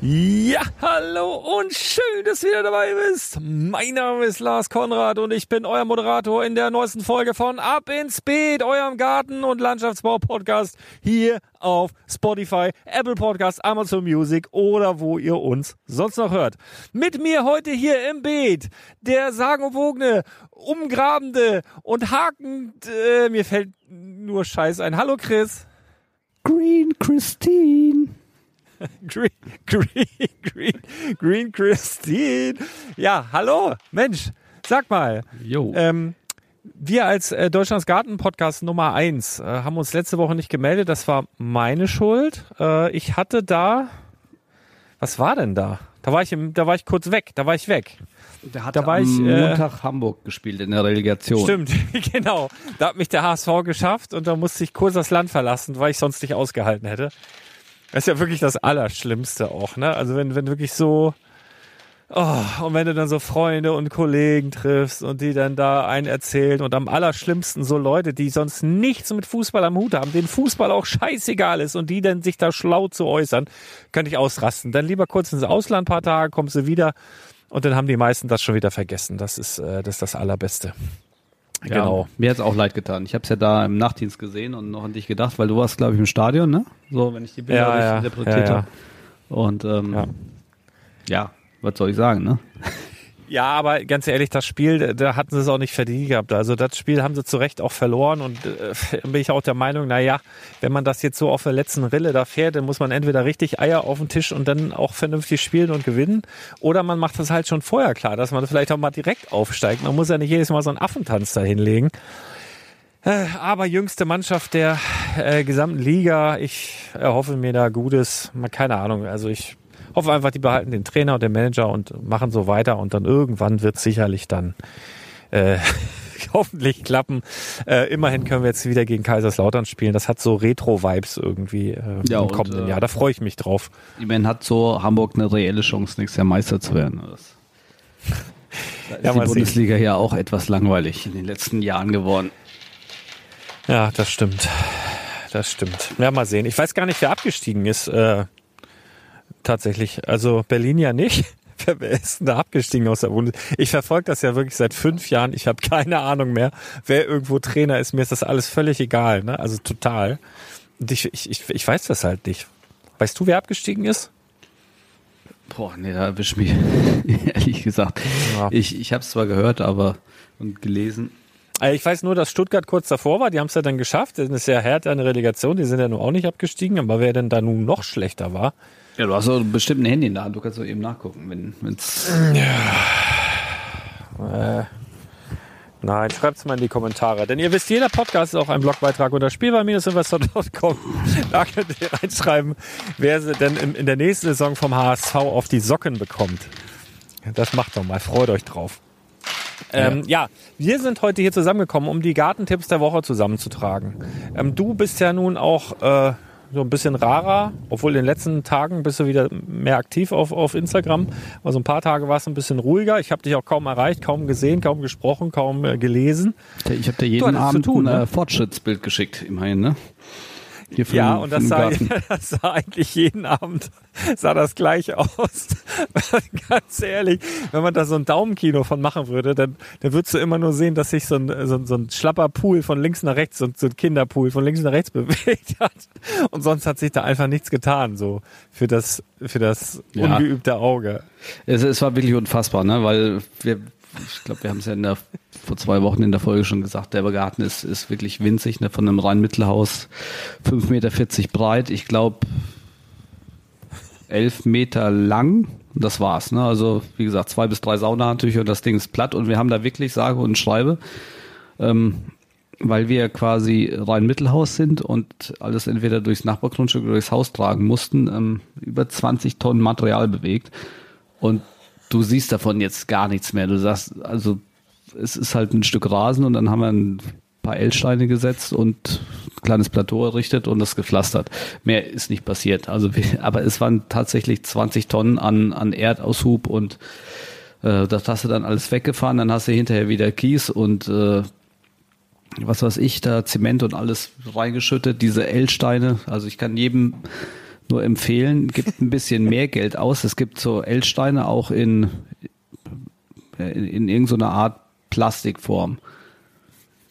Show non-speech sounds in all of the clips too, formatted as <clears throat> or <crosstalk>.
Ja, hallo und schön, dass du wieder dabei bist. Mein Name ist Lars Konrad und ich bin euer Moderator in der neuesten Folge von Ab ins Beet, eurem Garten- und Landschaftsbau-Podcast hier auf Spotify, Apple Podcasts, Amazon Music oder wo ihr uns sonst noch hört. Mit mir heute hier im Beet der sagenumwogene, umgrabende und hakend, äh, mir fällt nur Scheiß ein. Hallo Chris. Green Christine. <laughs> Green, Green, Green, Green Christine. Ja, hallo, Mensch, sag mal. Jo. Ähm, wir als äh, Deutschlands Garten Podcast Nummer eins äh, haben uns letzte Woche nicht gemeldet. Das war meine Schuld. Äh, ich hatte da, was war denn da? Da war ich, im, da war ich kurz weg. Da war ich weg. Der hat da war am ich, äh, Montag Hamburg gespielt in der Relegation. Stimmt, <laughs> genau. Da hat mich der HSV geschafft und da musste ich kurz das Land verlassen, weil ich sonst nicht ausgehalten hätte. Das ist ja wirklich das Allerschlimmste auch, ne? Also wenn, wenn wirklich so, oh, und wenn du dann so Freunde und Kollegen triffst und die dann da einen erzählen und am allerschlimmsten so Leute, die sonst nichts mit Fußball am Hut haben, denen Fußball auch scheißegal ist und die dann sich da schlau zu äußern, könnte ich ausrasten. Dann lieber kurz ins Ausland ein paar Tage, kommst du wieder und dann haben die meisten das schon wieder vergessen. Das ist, äh, das ist das Allerbeste. Ja, genau. Mir hat's auch leid getan. Ich habe es ja da im Nachtdienst gesehen und noch an dich gedacht, weil du warst, glaube ich, im Stadion, ne? So, wenn ich die Bilder ja, richtig ja, interpretiert ja, habe. Und ähm, ja. ja, was soll ich sagen, ne? Ja, aber ganz ehrlich, das Spiel, da hatten sie es auch nicht verdient gehabt. Also das Spiel haben sie zu Recht auch verloren und äh, <laughs> bin ich auch der Meinung, na ja, wenn man das jetzt so auf der letzten Rille da fährt, dann muss man entweder richtig Eier auf den Tisch und dann auch vernünftig spielen und gewinnen oder man macht das halt schon vorher klar, dass man vielleicht auch mal direkt aufsteigt. Man muss ja nicht jedes Mal so einen Affentanz da hinlegen. Äh, aber jüngste Mannschaft der äh, gesamten Liga. Ich erhoffe mir da Gutes. Keine Ahnung. Also ich hoffe einfach, die behalten den Trainer und den Manager und machen so weiter und dann irgendwann wird sicherlich dann äh, <laughs> hoffentlich klappen. Äh, immerhin können wir jetzt wieder gegen Kaiserslautern spielen. Das hat so Retro-Vibes irgendwie äh, Ja, im und, kommenden äh, Jahr. Da freue ich mich drauf. Meine, hat so Hamburg eine reelle Chance, nächstes Jahr Meister zu werden. Das <laughs> da ist Ja, die mal sehen. Bundesliga ja auch etwas langweilig in den letzten Jahren geworden. Ja, das stimmt. Das stimmt. Ja, mal sehen. Ich weiß gar nicht, wer abgestiegen ist. Äh, tatsächlich. Also Berlin ja nicht. <laughs> Wer ist denn da abgestiegen aus der Bundesliga? Ich verfolge das ja wirklich seit fünf Jahren. Ich habe keine Ahnung mehr, wer irgendwo Trainer ist. Mir ist das alles völlig egal. Ne? Also total. Und ich, ich, ich, weiß das halt nicht. Weißt du, wer abgestiegen ist? Boah, nee, da erwischt mich, <laughs> ehrlich gesagt. Ja. Ich, ich habe es zwar gehört, aber und gelesen. Äh, Ich weiß nur, dass Stuttgart kurz davor war. Die haben es ja dann geschafft. Das ist ja härter eine Relegation. Die sind ja nun auch nicht abgestiegen. Aber wer denn da nun noch schlechter war? Ja, du hast doch bestimmt ein Handy in der Hand. Du kannst doch eben nachgucken, wenn wenn's Äh, nein, schreibt's mal in die Kommentare. Denn ihr wisst, jeder Podcast ist auch ein Blogbeitrag unter spielbar-investor.com. <laughs> Da könnt ihr reinschreiben, wer sie denn in, in der nächsten Saison vom HSV auf die Socken bekommt. Das macht doch mal, freut euch drauf. Ähm, ja, wir sind heute hier zusammengekommen, um die Gartentipps der Woche zusammenzutragen. Ähm, du bist ja nun auch äh, so ein bisschen rarer, obwohl in den letzten Tagen bist du wieder mehr aktiv auf, auf Instagram. Also ein paar Tage war es ein bisschen ruhiger. Ich habe dich auch kaum erreicht, kaum gesehen, kaum gesprochen, kaum äh, gelesen. Ich habe dir jeden Abend tun, ein ne? äh, Fortschrittsbild geschickt, immerhin, ne? Hier für Ja, den- und das sah, <laughs> das sah eigentlich jeden Abend <laughs> sah das gleich aus. <laughs> Ganz ehrlich, wenn man da so ein Daumenkino von machen würde, dann, dann würdest du immer nur sehen, dass sich so ein, so ein, so ein schlapper Pool von links nach rechts, so ein, so ein Kinderpool von links nach rechts bewegt hat. Und sonst hat sich da einfach nichts getan, so für das, für das Ja. ungeübte Auge. Es, es war wirklich unfassbar, ne? Weil wir, ich glaube, wir haben es ja der, vor zwei Wochen in der Folge schon gesagt, der Garten ist, ist wirklich winzig, ne? Von einem Rhein-Mittelhaus 5,40 Meter breit. Ich glaube, 11 Meter lang. Das war's, ne? Also, wie gesagt, zwei bis drei Saunahandtücher und das Ding ist platt. Und wir haben da wirklich, sage und schreibe, ähm, weil wir quasi Rhein-Mittelhaus sind und alles entweder durchs Nachbargrundstück oder durchs Haus tragen mussten, ähm, über 20 Tonnen Material bewegt. Und du siehst davon jetzt gar nichts mehr. Du sagst, also es ist halt ein Stück Rasen und dann haben wir ein paar L-Steine gesetzt und ein kleines Plateau errichtet und das gepflastert. Mehr ist nicht passiert. Also, <laughs> aber es waren tatsächlich 20 Tonnen an, an Erdaushub und äh, das hast du dann alles weggefahren. Dann hast du hinterher wieder Kies und äh, was weiß ich, da Zement und alles reingeschüttet, diese L-Steine. Also ich kann jedem nur empfehlen, gibt ein bisschen mehr Geld aus. Es gibt so L-Steine auch in, in, in irgendeiner Art Plastikform.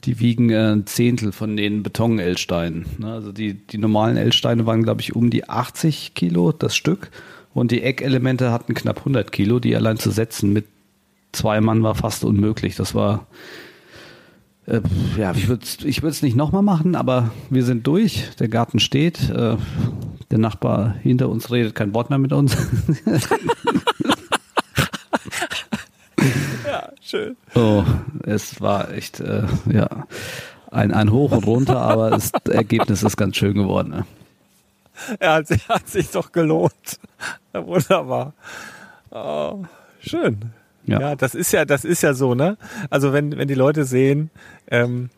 Die wiegen äh, ein Zehntel von den Beton-L-Steinen. Ne? Also die, die normalen L-Steine waren, glaube ich, um die 80 Kilo das Stück. Und die Eckelemente hatten knapp 100 Kilo. Die allein zu setzen mit zwei Mann war fast unmöglich. Das war äh, ja, ich würde es ich nicht nochmal machen, aber wir sind durch. Der Garten steht. Äh, der Nachbar hinter uns redet kein Wort mehr mit uns. <laughs> Ja, schön. Oh, es war echt, äh, ja, ein, ein Hoch und runter, aber das Ergebnis ist ganz schön geworden. Ne? Er hat, er hat sich doch gelohnt. Wunderbar. Oh, schön. Ja. Ja. das ist ja, das ist ja so, ne? Also wenn, wenn die Leute sehen, ähm,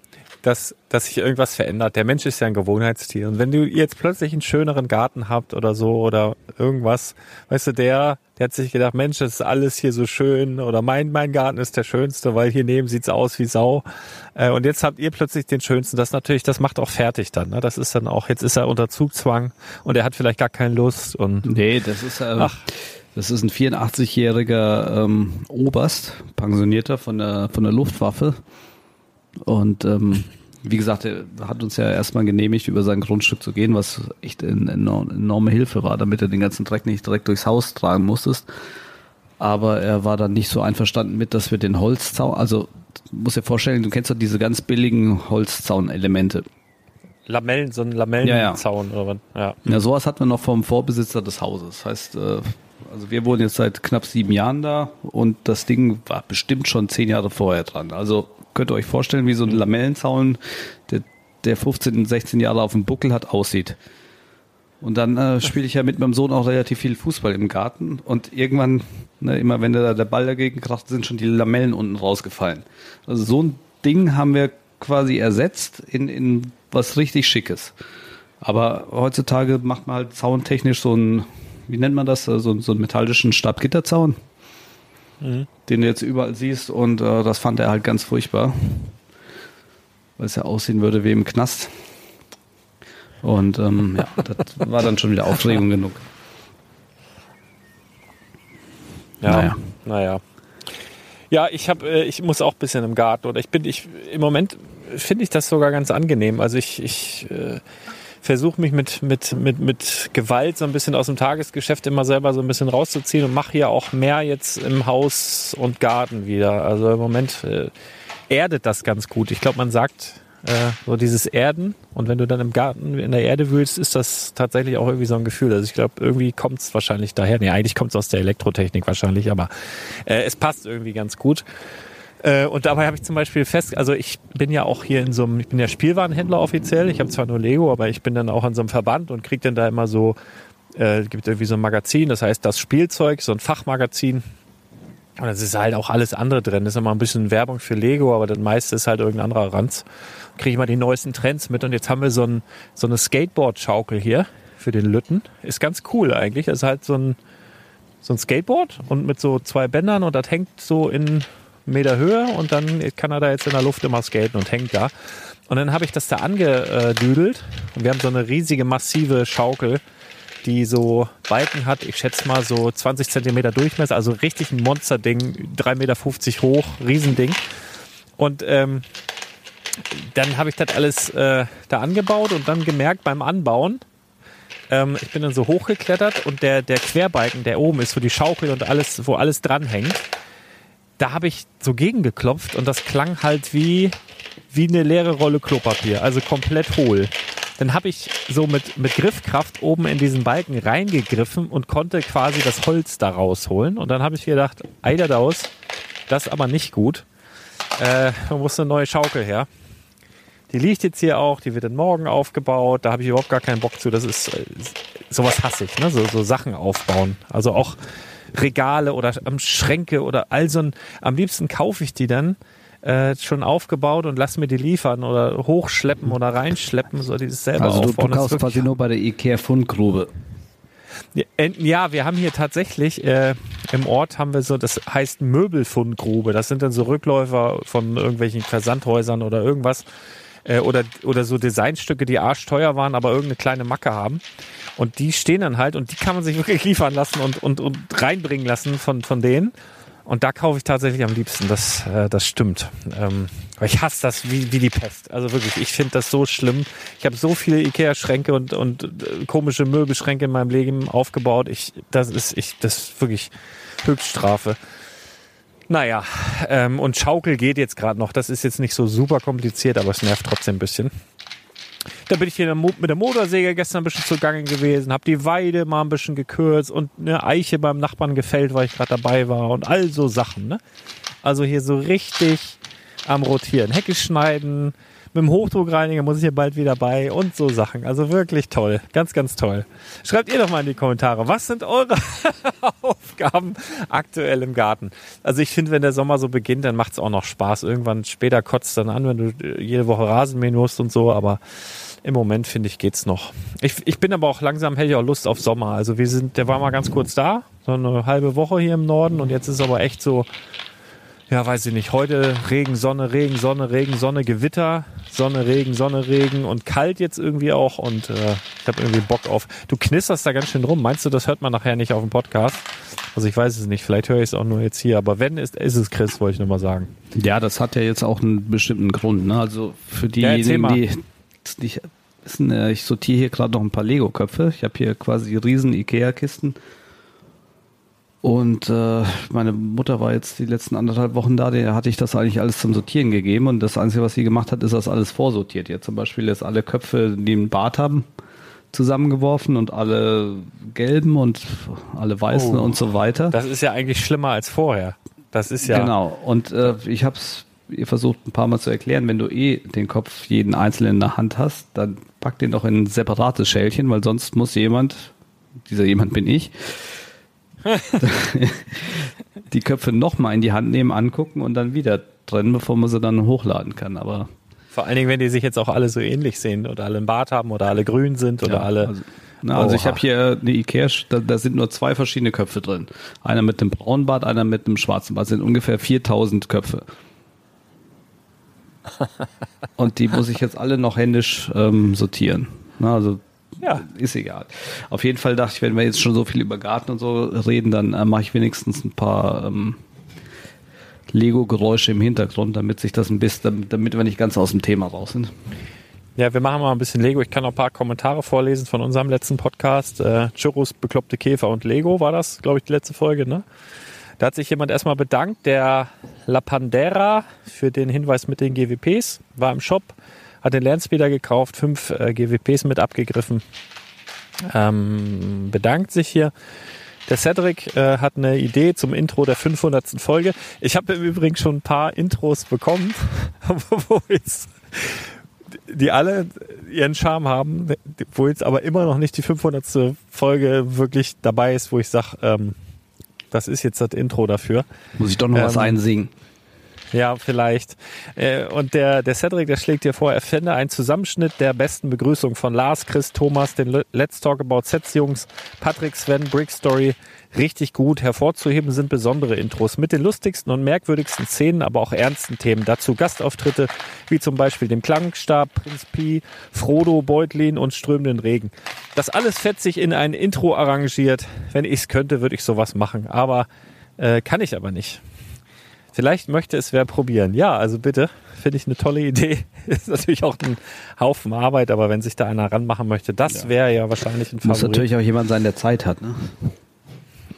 dass, dass sich irgendwas verändert. Der Mensch ist ja ein Gewohnheitstier. Und wenn du jetzt plötzlich einen schöneren Garten habt oder so oder irgendwas, weißt du, der, der hat sich gedacht, Mensch, das ist alles hier so schön oder mein, mein Garten ist der schönste, weil hier neben sieht's aus wie Sau. Äh, und jetzt habt ihr plötzlich den schönsten. Das natürlich, das macht auch fertig dann. Ne? Das ist dann auch, jetzt ist er unter Zugzwang und er hat vielleicht gar keine Lust und Nee, das ist, ähm, Ach. das ist ein 84-jähriger ähm, Oberst, Pensionierter von der, von der Luftwaffe. Und ähm, wie gesagt, er hat uns ja erstmal genehmigt, über sein Grundstück zu gehen, was echt eine enorm- enorme Hilfe war, damit er den ganzen Dreck nicht direkt durchs Haus tragen musstest. aber er war dann nicht so einverstanden mit, dass wir den Holzzaun, also muss dir vorstellen, du kennst doch diese ganz billigen Holzzaunelemente. Lamellen, so ein Lamellenzaun oder was? Ja. Ja, sowas hatten wir noch vom Vorbesitzer des Hauses. Das heißt, äh, also wir wohnen jetzt seit knapp sieben Jahren da und das Ding war bestimmt schon zehn Jahre vorher dran. Also könnt ihr euch vorstellen, wie so ein Lamellenzaun, der, der 15, 16 Jahre auf dem Buckel hat, aussieht. Und dann äh, <laughs> spiele ich ja mit meinem Sohn auch relativ viel Fußball im Garten und irgendwann, ne, immer wenn der, der Ball dagegen kracht, sind schon die Lamellen unten rausgefallen. Also so ein Ding haben wir quasi ersetzt in, in was richtig Schickes. Aber heutzutage macht man halt zauntechnisch so ein, wie nennt man das, so, so einen metallischen Stabgitterzaun, mhm. den du jetzt überall siehst und äh, das fand er halt ganz furchtbar, weil es ja aussehen würde wie im Knast. Und ähm, <laughs> ja, das war dann schon wieder Aufregung genug. Ja, naja. naja. Ja, ich habe, äh, ich muss auch ein bisschen im Garten oder ich bin, ich im Moment finde ich das sogar ganz angenehm. Also ich, ich äh, versuche mich mit, mit, mit, mit Gewalt so ein bisschen aus dem Tagesgeschäft immer selber so ein bisschen rauszuziehen und mache hier auch mehr jetzt im Haus und Garten wieder. Also im Moment äh, erdet das ganz gut. Ich glaube, man sagt äh, so dieses Erden und wenn du dann im Garten in der Erde wühlst, ist das tatsächlich auch irgendwie so ein Gefühl. Also ich glaube, irgendwie kommt es wahrscheinlich daher. Nee, eigentlich kommt es aus der Elektrotechnik wahrscheinlich, aber äh, es passt irgendwie ganz gut. Äh, und dabei habe ich zum Beispiel fest, also ich bin ja auch hier in so einem, ich bin ja Spielwarenhändler offiziell, ich habe zwar nur Lego, aber ich bin dann auch an so einem Verband und kriege dann da immer so, äh, gibt irgendwie so ein Magazin, das heißt das Spielzeug, so ein Fachmagazin. Und das ist halt auch alles andere drin. Das ist immer ein bisschen Werbung für Lego, aber das meiste ist halt irgendein anderer Ranz. Kriege ich mal die neuesten Trends mit und jetzt haben wir so, ein, so eine Skateboard-Schaukel hier für den Lütten. Ist ganz cool eigentlich. Das ist halt so ein, so ein Skateboard und mit so zwei Bändern und das hängt so in Meter Höhe und dann kann er da jetzt in der Luft immer skaten und hängt da. Und dann habe ich das da angedüdelt und wir haben so eine riesige, massive Schaukel, die so Balken hat, ich schätze mal so 20 Zentimeter Durchmesser, also richtig ein Monsterding, 3,50 Meter hoch, Riesending. Und ähm, dann habe ich das alles äh, da angebaut und dann gemerkt beim Anbauen, ähm, ich bin dann so hochgeklettert und der, der Querbalken, der oben ist, wo die Schaukel und alles, wo alles dranhängt, da habe ich so gegengeklopft und das klang halt wie, wie eine leere Rolle Klopapier, also komplett hohl. Dann habe ich so mit, mit Griffkraft oben in diesen Balken reingegriffen und konnte quasi das Holz da rausholen. Und dann habe ich gedacht, Eiderdaus, das ist aber nicht gut. Äh, da muss eine neue Schaukel her. Die liegt jetzt hier auch, die wird dann morgen aufgebaut. Da habe ich überhaupt gar keinen Bock zu. Das ist, äh, sowas hasse ich, ne? So, so Sachen aufbauen. Also auch Regale oder am Schränke oder all so ein, am liebsten kaufe ich die dann äh, schon aufgebaut und lass mir die liefern oder hochschleppen oder reinschleppen, so dieses selber also du, du kaufst quasi nur bei der Ikea Fundgrube. Ja, wir haben hier tatsächlich äh, im Ort haben wir so, das heißt Möbelfundgrube. Das sind dann so Rückläufer von irgendwelchen Versandhäusern oder irgendwas äh, oder oder so Designstücke, die arschteuer waren, aber irgendeine kleine Macke haben. Und die stehen dann halt und die kann man sich <laughs> wirklich liefern lassen und, und, und reinbringen lassen von, von denen. Und da kaufe ich tatsächlich am liebsten, das, äh, das stimmt. Ähm, ich hasse das wie, wie die Pest. Also wirklich, ich finde das so schlimm. Ich habe so viele Ikea-Schränke und, und äh, komische Möbelschränke in meinem Leben aufgebaut. Ich, das ist, ich, das ist wirklich Höchststrafe. Naja, ähm, und Schaukel geht jetzt gerade noch. Das ist jetzt nicht so super kompliziert, aber es nervt trotzdem ein bisschen. Da bin ich hier mit der Motorsäge gestern ein bisschen zugange gewesen, habe die Weide mal ein bisschen gekürzt und eine Eiche beim Nachbarn gefällt, weil ich gerade dabei war und all so Sachen. Ne? Also hier so richtig am Rotieren. Hecke schneiden, mit dem Hochdruckreiniger muss ich hier bald wieder bei und so Sachen. Also wirklich toll. Ganz, ganz toll. Schreibt ihr doch mal in die Kommentare, was sind eure <laughs> Aufgaben aktuell im Garten? Also ich finde, wenn der Sommer so beginnt, dann macht es auch noch Spaß. Irgendwann später kotzt dann an, wenn du jede Woche Rasen mähen musst und so, aber im Moment finde ich geht's noch. Ich, ich bin aber auch langsam hätte ich auch Lust auf Sommer. Also wir sind, der war mal ganz kurz da, so eine halbe Woche hier im Norden und jetzt ist aber echt so ja, weiß ich nicht, heute Regen, Sonne, Regen, Sonne, Regen, Sonne, Gewitter, Sonne, Regen, Sonne, Regen und kalt jetzt irgendwie auch und äh, ich habe irgendwie Bock auf. Du knisterst da ganz schön rum. Meinst du, das hört man nachher nicht auf dem Podcast? Also ich weiß es nicht, vielleicht höre ich es auch nur jetzt hier, aber wenn ist, ist es Chris, wollte ich nur mal sagen. Ja, das hat ja jetzt auch einen bestimmten Grund. Ne? Also für diejenigen, ja, die nicht wissen, äh, ich sortiere hier gerade noch ein paar Lego-Köpfe. Ich habe hier quasi riesen Ikea-Kisten Und äh, meine Mutter war jetzt die letzten anderthalb Wochen da, der hatte ich das eigentlich alles zum Sortieren gegeben und das Einzige, was sie gemacht hat, ist das alles vorsortiert. Jetzt zum Beispiel jetzt alle Köpfe, die einen Bart haben, zusammengeworfen und alle gelben und alle weißen Oh. und so weiter. Das ist ja eigentlich schlimmer als vorher. Das ist ja. Genau. Und äh, ich habe es ihr versucht ein paar Mal zu erklären, wenn du eh den Kopf jeden einzelnen in der Hand hast, dann pack den doch in ein separates Schälchen, weil sonst muss jemand, dieser jemand bin ich, <laughs> die Köpfe nochmal in die Hand nehmen, angucken und dann wieder trennen, bevor man sie dann hochladen kann. Aber Vor allen Dingen, wenn die sich jetzt auch alle so ähnlich sehen oder alle einen Bart haben oder alle grün sind oder Ja, alle. Also, na, also ich habe hier eine Ikea, da, da sind nur zwei verschiedene Köpfe drin. Einer mit einem braunen Bart, einer mit einem schwarzen Bart. Das sind ungefähr 4000 Köpfe. <laughs> Und die muss ich jetzt alle noch händisch ähm, sortieren. Na, also ja, ist egal. Auf jeden Fall dachte ich, wenn wir jetzt schon so viel über Garten und so reden, dann äh, mache ich wenigstens ein paar ähm, Lego-Geräusche im Hintergrund, damit sich das ein bisschen, damit, wir nicht ganz aus dem Thema raus sind. Ja, wir machen mal ein bisschen Lego. Ich kann noch ein paar Kommentare vorlesen von unserem letzten Podcast. Äh, Churros, bekloppte Käfer und Lego war das, glaube ich, die letzte Folge, ne? Da hat sich jemand erstmal bedankt, der La Pandera für den Hinweis mit den GWPs, war im Shop, hat den Landspeeder gekauft, fünf äh, GWPs mit abgegriffen, ähm, bedankt sich hier. Der Cedric äh, hat eine Idee zum Intro der 500. Folge. Ich habe im Übrigen schon ein paar Intros bekommen, <laughs> wo jetzt die alle ihren Charme haben, wo jetzt aber immer noch nicht die 500. Folge wirklich dabei ist, wo ich sage, ähm, das ist jetzt das Intro dafür. Muss ich doch noch was Ähm, einsingen. Ja, vielleicht. Äh, Und der, der Cedric, der schlägt dir vor, er fände einen Zusammenschnitt der besten Begrüßung von Lars, Chris, Thomas, den Le- Let's Talk About Sets Jungs, Patrick, Sven, Brick Story. Richtig gut. Hervorzuheben sind besondere Intros mit den lustigsten und merkwürdigsten Szenen, aber auch ernsten Themen. Dazu Gastauftritte wie zum Beispiel dem Klangstab, Prinz Pi, Frodo, Beutlin und strömenden Regen. Das alles fetzig in ein Intro arrangiert. Wenn ich es könnte, würde ich sowas machen. Aber äh, kann ich aber nicht. Vielleicht möchte es wer probieren. Ja, also bitte, finde ich eine tolle Idee. <laughs> Ist natürlich auch ein Haufen Arbeit, aber wenn sich da einer ranmachen möchte, das wäre ja wahrscheinlich ein Muss Favorit. natürlich auch jemand sein, der Zeit hat. Ne?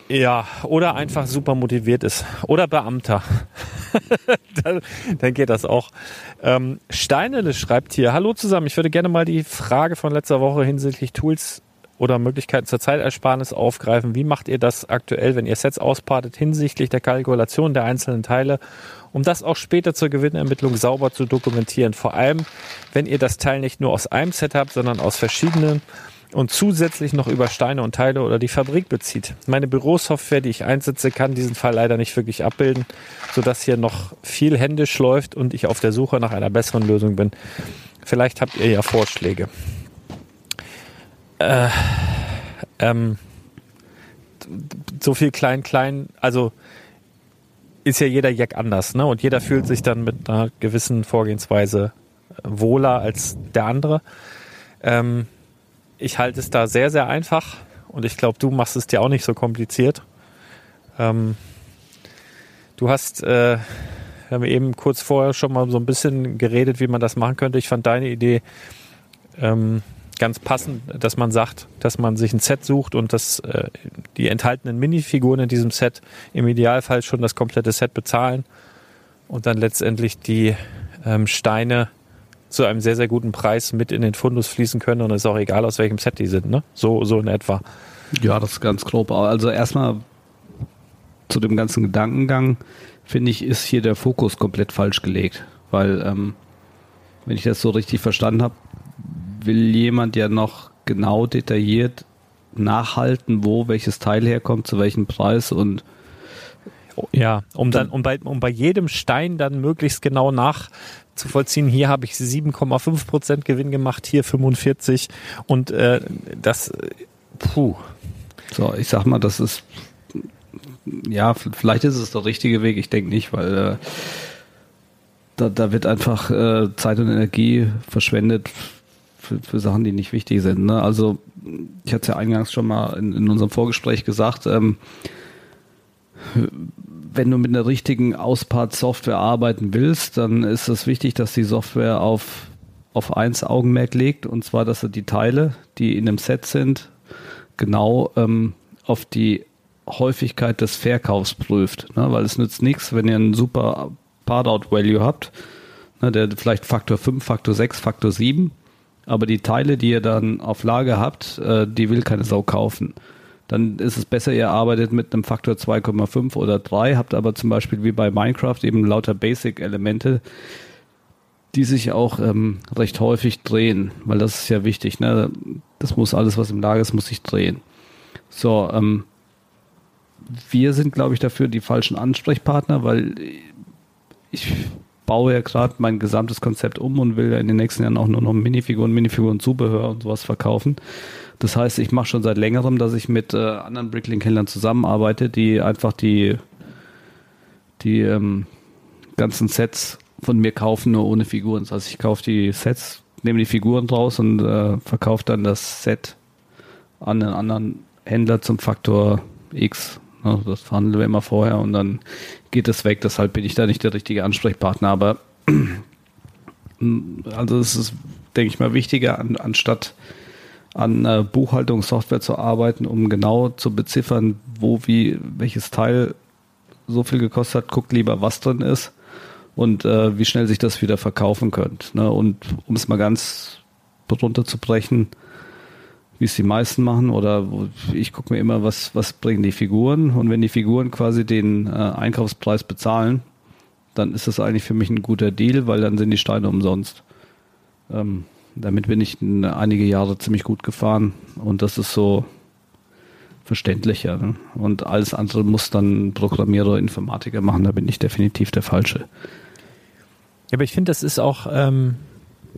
Ja, oder einfach super motiviert ist. Oder Beamter. <laughs> dann, dann geht das auch. Ähm, Steinele schreibt hier, hallo zusammen, ich würde gerne mal die Frage von letzter Woche hinsichtlich Tools oder Möglichkeiten zur Zeitersparnis aufgreifen. Wie macht ihr das aktuell, wenn ihr Sets auspartet hinsichtlich der Kalkulation der einzelnen Teile, um das auch später zur Gewinnermittlung sauber zu dokumentieren? Vor allem, wenn ihr das Teil nicht nur aus einem Set habt, sondern aus verschiedenen und zusätzlich noch über Steine und Teile oder die Fabrik bezieht. Meine Bürosoftware, die ich einsetze, kann diesen Fall leider nicht wirklich abbilden, sodass hier noch viel händisch läuft und ich auf der Suche nach einer besseren Lösung bin. Vielleicht habt ihr ja Vorschläge. Äh, ähm, so viel klein, klein, also ist ja jeder Jack anders, ne? Und jeder fühlt sich dann mit einer gewissen Vorgehensweise wohler als der andere. Ähm, ich halte es da sehr, sehr einfach und ich glaube, du machst es dir auch nicht so kompliziert. Ähm, du hast, äh, wir haben eben kurz vorher schon mal so ein bisschen geredet, wie man das machen könnte. Ich fand deine Idee ähm, ganz passend, dass man sagt, dass man sich ein Set sucht und dass äh, die enthaltenen Minifiguren in diesem Set im Idealfall schon das komplette Set bezahlen und dann letztendlich die ähm, Steine zu einem sehr, sehr guten Preis mit in den Fundus fließen können und es ist auch egal, aus welchem Set die sind, ne? So, so in etwa. Ja, das ist ganz grob. Also erstmal zu dem ganzen Gedankengang, finde ich, ist hier der Fokus komplett falsch gelegt. Weil, ähm, wenn ich das so richtig verstanden habe, will jemand ja noch genau detailliert nachhalten, wo welches Teil herkommt, zu welchem Preis und Ja, um dann, um bei, um bei jedem Stein dann möglichst genau nachzuvollziehen, hier habe ich 7,5 Prozent Gewinn gemacht, hier 45 und äh, das, puh, so, ich sag mal, das ist ja, vielleicht ist es der richtige Weg, ich denke nicht, weil äh, da, da wird einfach äh, Zeit und Energie verschwendet für, für Sachen, die nicht wichtig sind. Ne? Also ich hatte es ja eingangs schon mal in, in unserem Vorgespräch gesagt, ähm, wenn du mit einer richtigen Auspart-Software arbeiten willst, dann ist es wichtig, dass die Software auf, auf eins Augenmerk legt, und zwar, dass er die Teile, die in einem Set sind, genau ähm, auf die Häufigkeit des Verkaufs prüft. Ne? Weil es nützt nichts, wenn ihr einen super Part-Out-Value habt, ne? der vielleicht Faktor 5, Faktor 6, Faktor 7, aber die Teile, die ihr dann auf Lager habt, äh, die will keine Sau kaufen. Dann ist es besser, ihr arbeitet mit einem Faktor 2,5 oder 3, habt aber zum Beispiel wie bei Minecraft eben lauter Basic-Elemente, die sich auch ähm, recht häufig drehen, weil das ist ja wichtig. Ne? Das muss alles, was im Lager ist, muss sich drehen. So, ähm, wir sind, glaube ich, dafür die falschen Ansprechpartner, weil ich baue ja gerade mein gesamtes Konzept um und will ja in den nächsten Jahren auch nur noch Minifiguren, Minifiguren, Zubehör und sowas verkaufen. Das heißt, ich mache schon seit längerem, dass ich mit äh, anderen Bricklink-Händlern zusammenarbeite, die einfach die, die ähm, ganzen Sets von mir kaufen, nur ohne Figuren. Das heißt, ich kaufe die Sets, nehme die Figuren draus und äh, verkaufe dann das Set an einen anderen Händler zum Faktor X. Also das verhandeln wir immer vorher und dann geht es weg. Deshalb bin ich da nicht der richtige Ansprechpartner. Aber <clears throat> also es ist, denke ich mal, wichtiger, an, anstatt an äh, Buchhaltungssoftware zu arbeiten, um genau zu beziffern, wo wie welches Teil so viel gekostet hat, guckt lieber, was drin ist und äh, wie schnell sich das wieder verkaufen könnt. Ne? Und um es mal ganz runterzubrechen, wie es die meisten machen, oder ich gucke mir immer, was, was bringen die Figuren und wenn die Figuren quasi den äh, Einkaufspreis bezahlen, dann ist das eigentlich für mich ein guter Deal, weil dann sind die Steine umsonst. Ähm, damit bin ich einige Jahre ziemlich gut gefahren und das ist so verständlicher. Ne? Und alles andere muss dann Programmierer, Informatiker machen, da bin ich definitiv der Falsche. Ja, aber ich finde, das ist auch, ähm,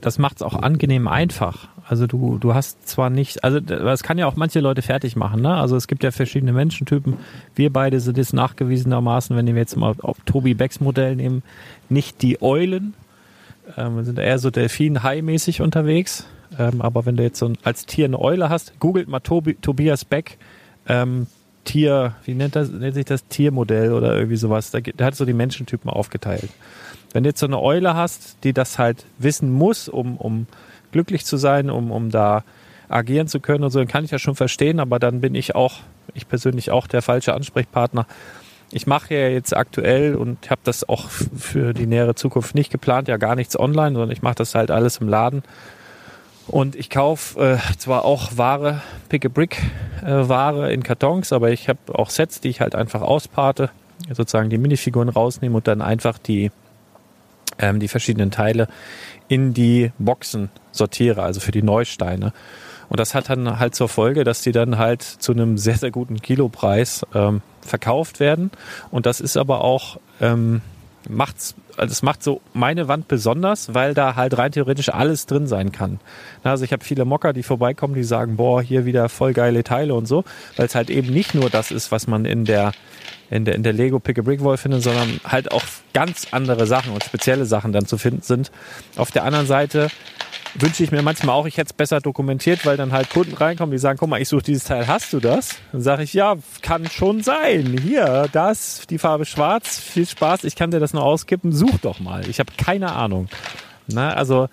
das macht es auch angenehm einfach. Also du, du hast zwar nicht, also das kann ja auch manche Leute fertig machen, ne? Also es gibt ja verschiedene Menschentypen. Wir beide sind jetzt nachgewiesenermaßen, wenn wir jetzt mal auf Tobi Becks Modell nehmen, nicht die Eulen, ähm, wir sind eher so Delfin-Hai-mäßig unterwegs. Ähm, aber wenn du jetzt so ein, als Tier eine Eule hast, googelt mal Tobi, Tobias Beck, ähm, Tier, wie nennt, das, nennt sich das Tiermodell oder irgendwie sowas. Da, der hat so die Menschentypen aufgeteilt. Wenn du jetzt so eine Eule hast, die das halt wissen muss, um, um glücklich zu sein, um, um da agieren zu können und so, dann kann ich ja schon verstehen, aber dann bin ich auch, ich persönlich auch der falsche Ansprechpartner, ich mache ja jetzt aktuell und habe das auch für die nähere Zukunft nicht geplant, ja gar nichts online, sondern ich mache das halt alles im Laden. Und ich kaufe äh, zwar auch Ware, Pick-a-Brick-Ware äh, in Kartons, aber ich habe auch Sets, die ich halt einfach ausparte, sozusagen die Minifiguren rausnehme und dann einfach die, ähm, die verschiedenen Teile in die Boxen sortiere, also für die Neusteine. Und das hat dann halt zur Folge, dass die dann halt zu einem sehr, sehr guten Kilopreis ähm, verkauft werden. Und das ist aber auch, ähm, macht's, also es macht so meine Wand besonders, weil da halt rein theoretisch alles drin sein kann. Also ich habe viele Mocker, die vorbeikommen, die sagen, boah, hier wieder voll geile Teile und so, weil es halt eben nicht nur das ist, was man in der in der, in der Lego Pick a Brick Wall findet, sondern halt auch ganz andere Sachen und spezielle Sachen dann zu finden sind. Auf der anderen Seite wünsche ich mir manchmal auch, ich hätte es besser dokumentiert, weil dann halt Kunden reinkommen, die sagen, guck mal, ich suche dieses Teil, hast du das? Dann sage ich, ja, kann schon sein. Hier, das, die Farbe schwarz, viel Spaß, ich kann dir das nur auskippen, such doch mal. Ich habe keine Ahnung. Na, also,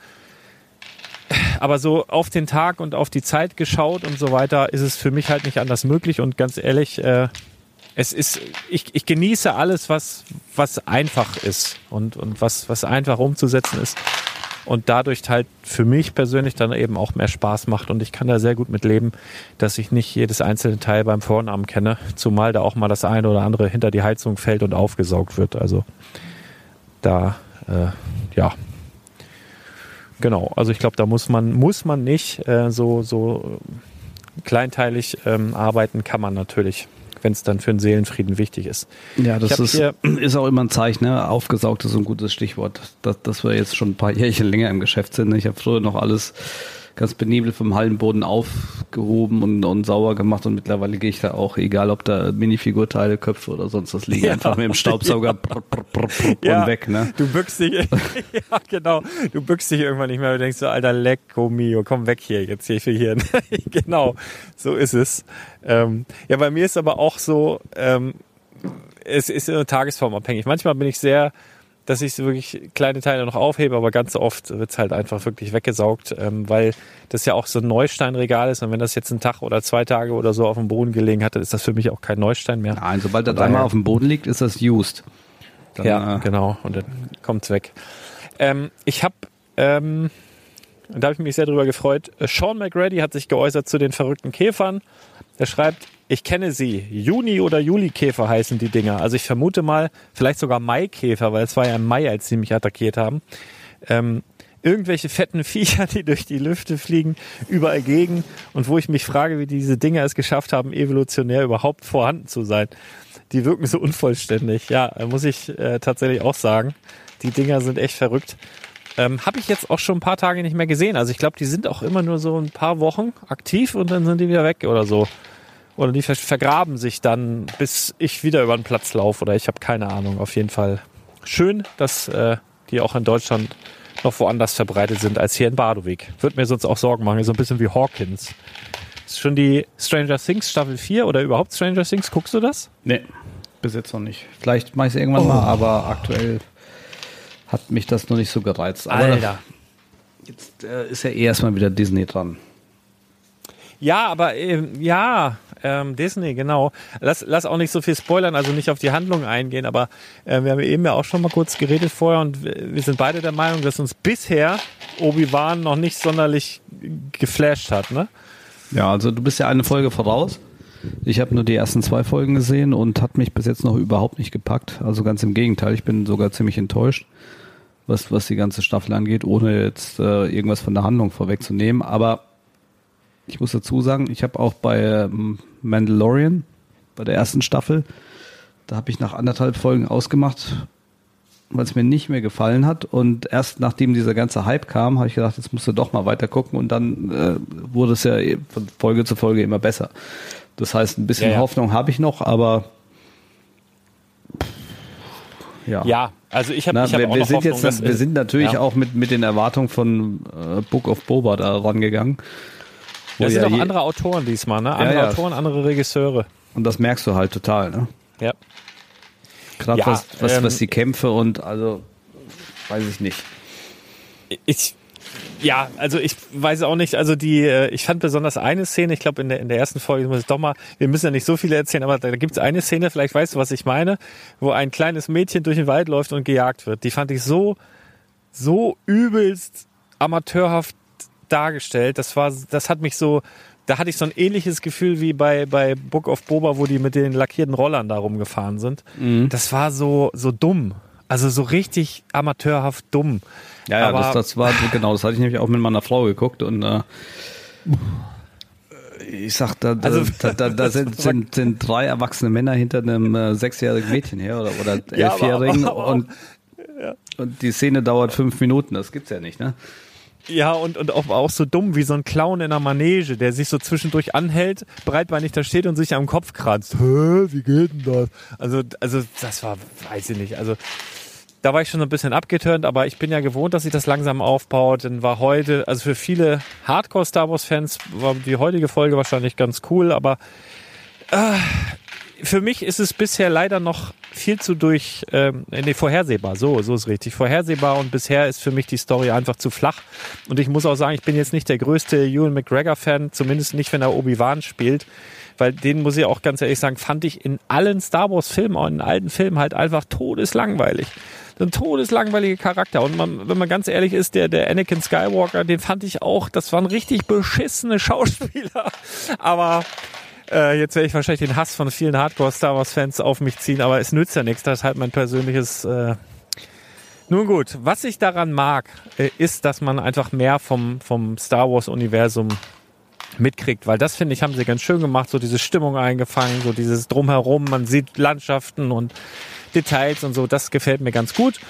aber so auf den Tag und auf die Zeit geschaut und so weiter, ist es für mich halt nicht anders möglich und ganz ehrlich, äh, es ist, ich, ich genieße alles, was, was einfach ist und, und was, was einfach umzusetzen ist und dadurch halt für mich persönlich dann eben auch mehr Spaß macht und ich kann da sehr gut mit leben, dass ich nicht jedes einzelne Teil beim Vornamen kenne, zumal da auch mal das eine oder andere hinter die Heizung fällt und aufgesaugt wird. Also da, äh, ja, genau. Also ich glaube, da muss man muss man nicht äh, so so kleinteilig ähm, arbeiten, kann man natürlich wenn es dann für den Seelenfrieden wichtig ist. Ja, das ist, <clears throat> ist auch immer ein Zeichen. Ne? Aufgesaugt ist ein gutes Stichwort, dass, dass wir jetzt schon ein paar Jährchen länger im Geschäft sind. Ich habe früher noch alles ganz penibel vom Hallenboden aufgehoben und, und sauber gemacht und mittlerweile gehe ich da auch, egal ob da Minifigurteile, Köpfe oder sonst was liegen, ja, einfach mit dem Staubsauger <laughs> ja. prr, prr, prr, ja, weg, ne? Du bückst dich, <laughs> ja genau, du bückst dich irgendwann nicht mehr, du denkst so, alter Lecco mio, komm weg hier, jetzt hier für hier. <laughs> genau, so ist es. Ähm, ja, bei mir ist aber auch so, ähm, es ist tagesformabhängig. Manchmal bin ich sehr dass ich wirklich kleine Teile noch aufhebe, aber ganz oft wird's halt einfach wirklich weggesaugt, ähm, weil das ja auch so ein Neusteinregal ist und wenn das jetzt einen Tag oder zwei Tage oder so auf dem Boden gelegen hat, ist das für mich auch kein Neustein mehr. Nein, sobald das einmal auf dem Boden liegt, ist das used. Dann, ja, äh, genau. Und dann kommt's weg. Ähm, ich habe, ähm, da habe ich mich sehr drüber gefreut. äh, Sean McGrady hat sich geäußert zu den verrückten Käfern. Er schreibt, ich kenne sie. Juni- oder Juli-Käfer heißen die Dinger. Also ich vermute mal, vielleicht sogar Maikäfer, weil es war ja im Mai, als sie mich attackiert haben. Ähm, irgendwelche fetten <laughs> Viecher, die durch die Lüfte fliegen, überall gegen und wo ich mich frage, wie diese Dinger es geschafft haben, evolutionär überhaupt vorhanden zu sein. Die wirken so unvollständig. Ja, muss ich äh, tatsächlich auch sagen. Die Dinger sind echt verrückt. Ähm, Habe ich jetzt auch schon ein paar Tage nicht mehr gesehen. Also ich glaube, die sind auch immer nur so ein paar Wochen aktiv und dann sind die wieder weg oder so. Oder die ver- vergraben sich dann, bis ich wieder über den Platz laufe oder ich habe keine Ahnung. Auf jeden Fall schön, dass äh, die auch in Deutschland noch woanders verbreitet sind als hier in Badowig. Wird mir sonst auch Sorgen machen, so ein bisschen wie Hawkins. Ist schon die Stranger Things Staffel 4 oder überhaupt Stranger Things? Guckst du das? Nee, bis jetzt noch nicht. Vielleicht mache ich es irgendwann mal, aber aktuell hat mich das noch nicht so gereizt. Aber jetzt äh, ist ja eh erstmal wieder Disney dran. Ja, aber ähm, ja, ähm, Disney, genau. Lass, lass auch nicht so viel spoilern, also nicht auf die Handlung eingehen, aber äh, wir haben eben ja auch schon mal kurz geredet vorher und wir sind beide der Meinung, dass uns bisher Obi-Wan noch nicht sonderlich geflasht hat, ne? Ja, also du bist ja eine Folge voraus. Ich habe nur die ersten zwei Folgen gesehen und hat mich bis jetzt noch überhaupt nicht gepackt. Also ganz im Gegenteil, ich bin sogar ziemlich enttäuscht, was, was die ganze Staffel angeht, ohne jetzt äh, irgendwas von der Handlung vorwegzunehmen. Aber ich muss dazu sagen, ich habe auch bei ähm, Mandalorian, bei der ersten Staffel, da habe ich nach anderthalb Folgen ausgemacht, weil es mir nicht mehr gefallen hat. Und erst nachdem dieser ganze Hype kam, habe ich gedacht, jetzt musst du doch mal weiter gucken. Und dann äh, wurde es ja eh von Folge zu Folge immer besser. Das heißt, ein bisschen Ja, ja. Hoffnung habe ich noch, aber ja. Ja, also ich habe hab wir, auch wir sind Hoffnung, jetzt, dass, wir sind natürlich ja. auch mit, mit den Erwartungen von äh, Book of Boba da rangegangen. Wo Das sind ja auch je- andere Autoren diesmal, ne? Andere ja. Autoren, andere Regisseure. Und das merkst du halt total, ne? Ja. Gerade Ja, was, was, ähm, was die Kämpfe und also weiß ich nicht. Ich, ja, also ich weiß auch nicht, also die, äh, ich fand besonders eine Szene, ich glaube in der, in der ersten Folge muss ich doch mal, wir müssen ja nicht so viele erzählen, aber da gibt's eine Szene, vielleicht weißt du, was ich meine, wo ein kleines Mädchen durch den Wald läuft und gejagt wird. Die fand ich so, so übelst amateurhaft dargestellt. Das war, das hat mich so, da hatte ich so ein ähnliches Gefühl wie bei, bei Book of Boba, wo die mit den lackierten Rollern da rumgefahren sind. Mhm. Das war so, so dumm. Also so richtig amateurhaft dumm. Ja, ja, Aber- das, das war <laughs> genau, das hatte ich nämlich auch mit meiner Frau geguckt und äh, ich sag, da, da, Also- da, da, da sind, <laughs> sind, sind drei erwachsene Männer hinter einem äh, sechsjährigen Mädchen her oder, oder Ja, aber- elfjährigen <laughs> aber- und, und die Szene dauert fünf Minuten, das gibt's ja nicht, ne? Ja, und, und auch, auch so dumm wie so ein Clown in einer Manege, der sich so zwischendurch anhält, breitbeinig da steht und sich am Kopf kratzt. Hä, wie geht denn das? Also, also das war, weiß ich nicht. Also da war ich schon so ein bisschen abgeturnt, aber ich bin ja gewohnt, dass sich das langsam aufbaut. Dann war heute, also für viele Hardcore-Star Wars-Fans war die heutige Folge wahrscheinlich ganz cool, aber äh, für mich ist es bisher leider noch viel zu durch, ähm, nee, vorhersehbar, so, so ist richtig, vorhersehbar und bisher ist für mich die Story einfach zu flach. Und ich muss auch sagen, ich bin jetzt nicht der größte Ewan McGregor-Fan, zumindest nicht, wenn er Obi-Wan spielt, weil den muss ich auch ganz ehrlich sagen, fand ich in allen Star Wars-Filmen, auch in alten Filmen halt einfach todeslangweilig. Ein todeslangweiliger Charakter. Und man, wenn man ganz ehrlich ist, der, der Anakin Skywalker, den fand ich auch, das waren richtig beschissene <laughs> Schauspieler, aber äh, jetzt werde ich wahrscheinlich den Hass von vielen Hardcore-Star Wars-Fans auf mich ziehen, aber es nützt ja nichts. Das ist halt mein persönliches. Äh Nun gut, was ich daran mag, äh, ist, dass man einfach mehr vom, vom Star Wars-Universum mitkriegt, weil das finde ich, haben sie ganz schön gemacht, so diese Stimmung eingefangen, so dieses Drumherum, man sieht Landschaften und Details und so, das gefällt mir ganz gut.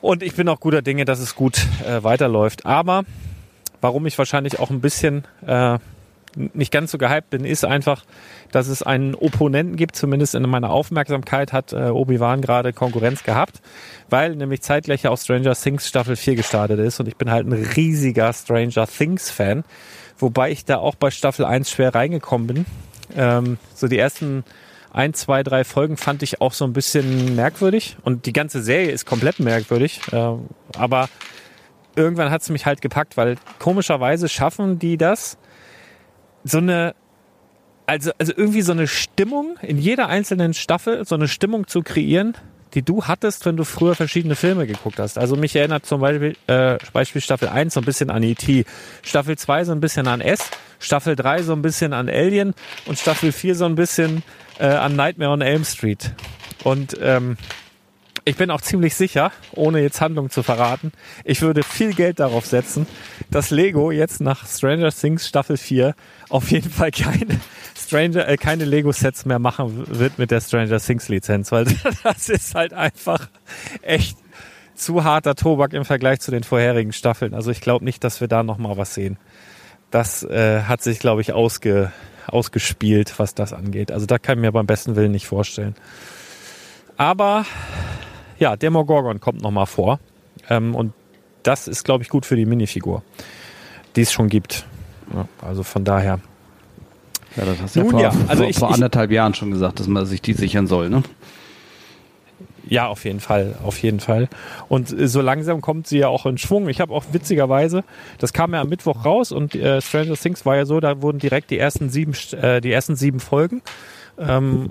Und ich bin auch guter Dinge, dass es gut äh, weiterläuft. Aber warum ich wahrscheinlich auch ein bisschen äh, nicht ganz so gehypt bin, ist einfach, dass es einen Opponenten gibt, zumindest in meiner Aufmerksamkeit hat äh, Obi-Wan gerade Konkurrenz gehabt, weil nämlich zeitgleich auch Stranger Things Staffel 4 gestartet ist und ich bin halt ein riesiger Stranger Things Fan, wobei ich da auch bei Staffel 1 schwer reingekommen bin. Ähm, so die ersten ein, zwei, drei Folgen fand ich auch so ein bisschen merkwürdig und die ganze Serie ist komplett merkwürdig. Äh, aber irgendwann hat es mich halt gepackt, weil komischerweise schaffen die das, so eine, also, also irgendwie so eine Stimmung in jeder einzelnen Staffel, so eine Stimmung zu kreieren, die du hattest, wenn du früher verschiedene Filme geguckt hast. Also mich erinnert zum Beispiel, äh, Beispiel Staffel 1 so ein bisschen an E.T., Staffel 2 so ein bisschen an S, Staffel 3 so ein bisschen an Alien und Staffel 4 so ein bisschen äh, an Nightmare on Elm Street. Und ähm, ich bin auch ziemlich sicher, ohne jetzt Handlung zu verraten, ich würde viel Geld darauf setzen, dass Lego jetzt nach Stranger Things Staffel 4 auf jeden Fall keine Stranger, äh, keine Lego-Sets mehr machen wird mit der Stranger Things-Lizenz, weil <laughs> das ist halt einfach echt zu harter Tobak im Vergleich zu den vorherigen Staffeln. Also ich glaube nicht, dass wir da nochmal was sehen. Das äh, hat sich, glaube ich, ausge, ausgespielt, was das angeht. Also da kann ich mir beim besten Willen nicht vorstellen. Aber ja, Demogorgon kommt nochmal vor. Ähm, und das ist, glaube ich, gut für die Minifigur, die es schon gibt. Ja, also von daher. Ja, das hast du Nun ja vor, ja, also vor, ich- vor ich- anderthalb Jahren schon gesagt, dass man sich die sichern soll, ne? Ja, auf jeden Fall, auf jeden Fall. Und äh, so langsam kommt sie ja auch in Schwung. Ich habe auch witzigerweise, das kam ja am Mittwoch raus und äh, Stranger Things war ja so, da wurden direkt die ersten sieben, äh, die ersten sieben Folgen ähm,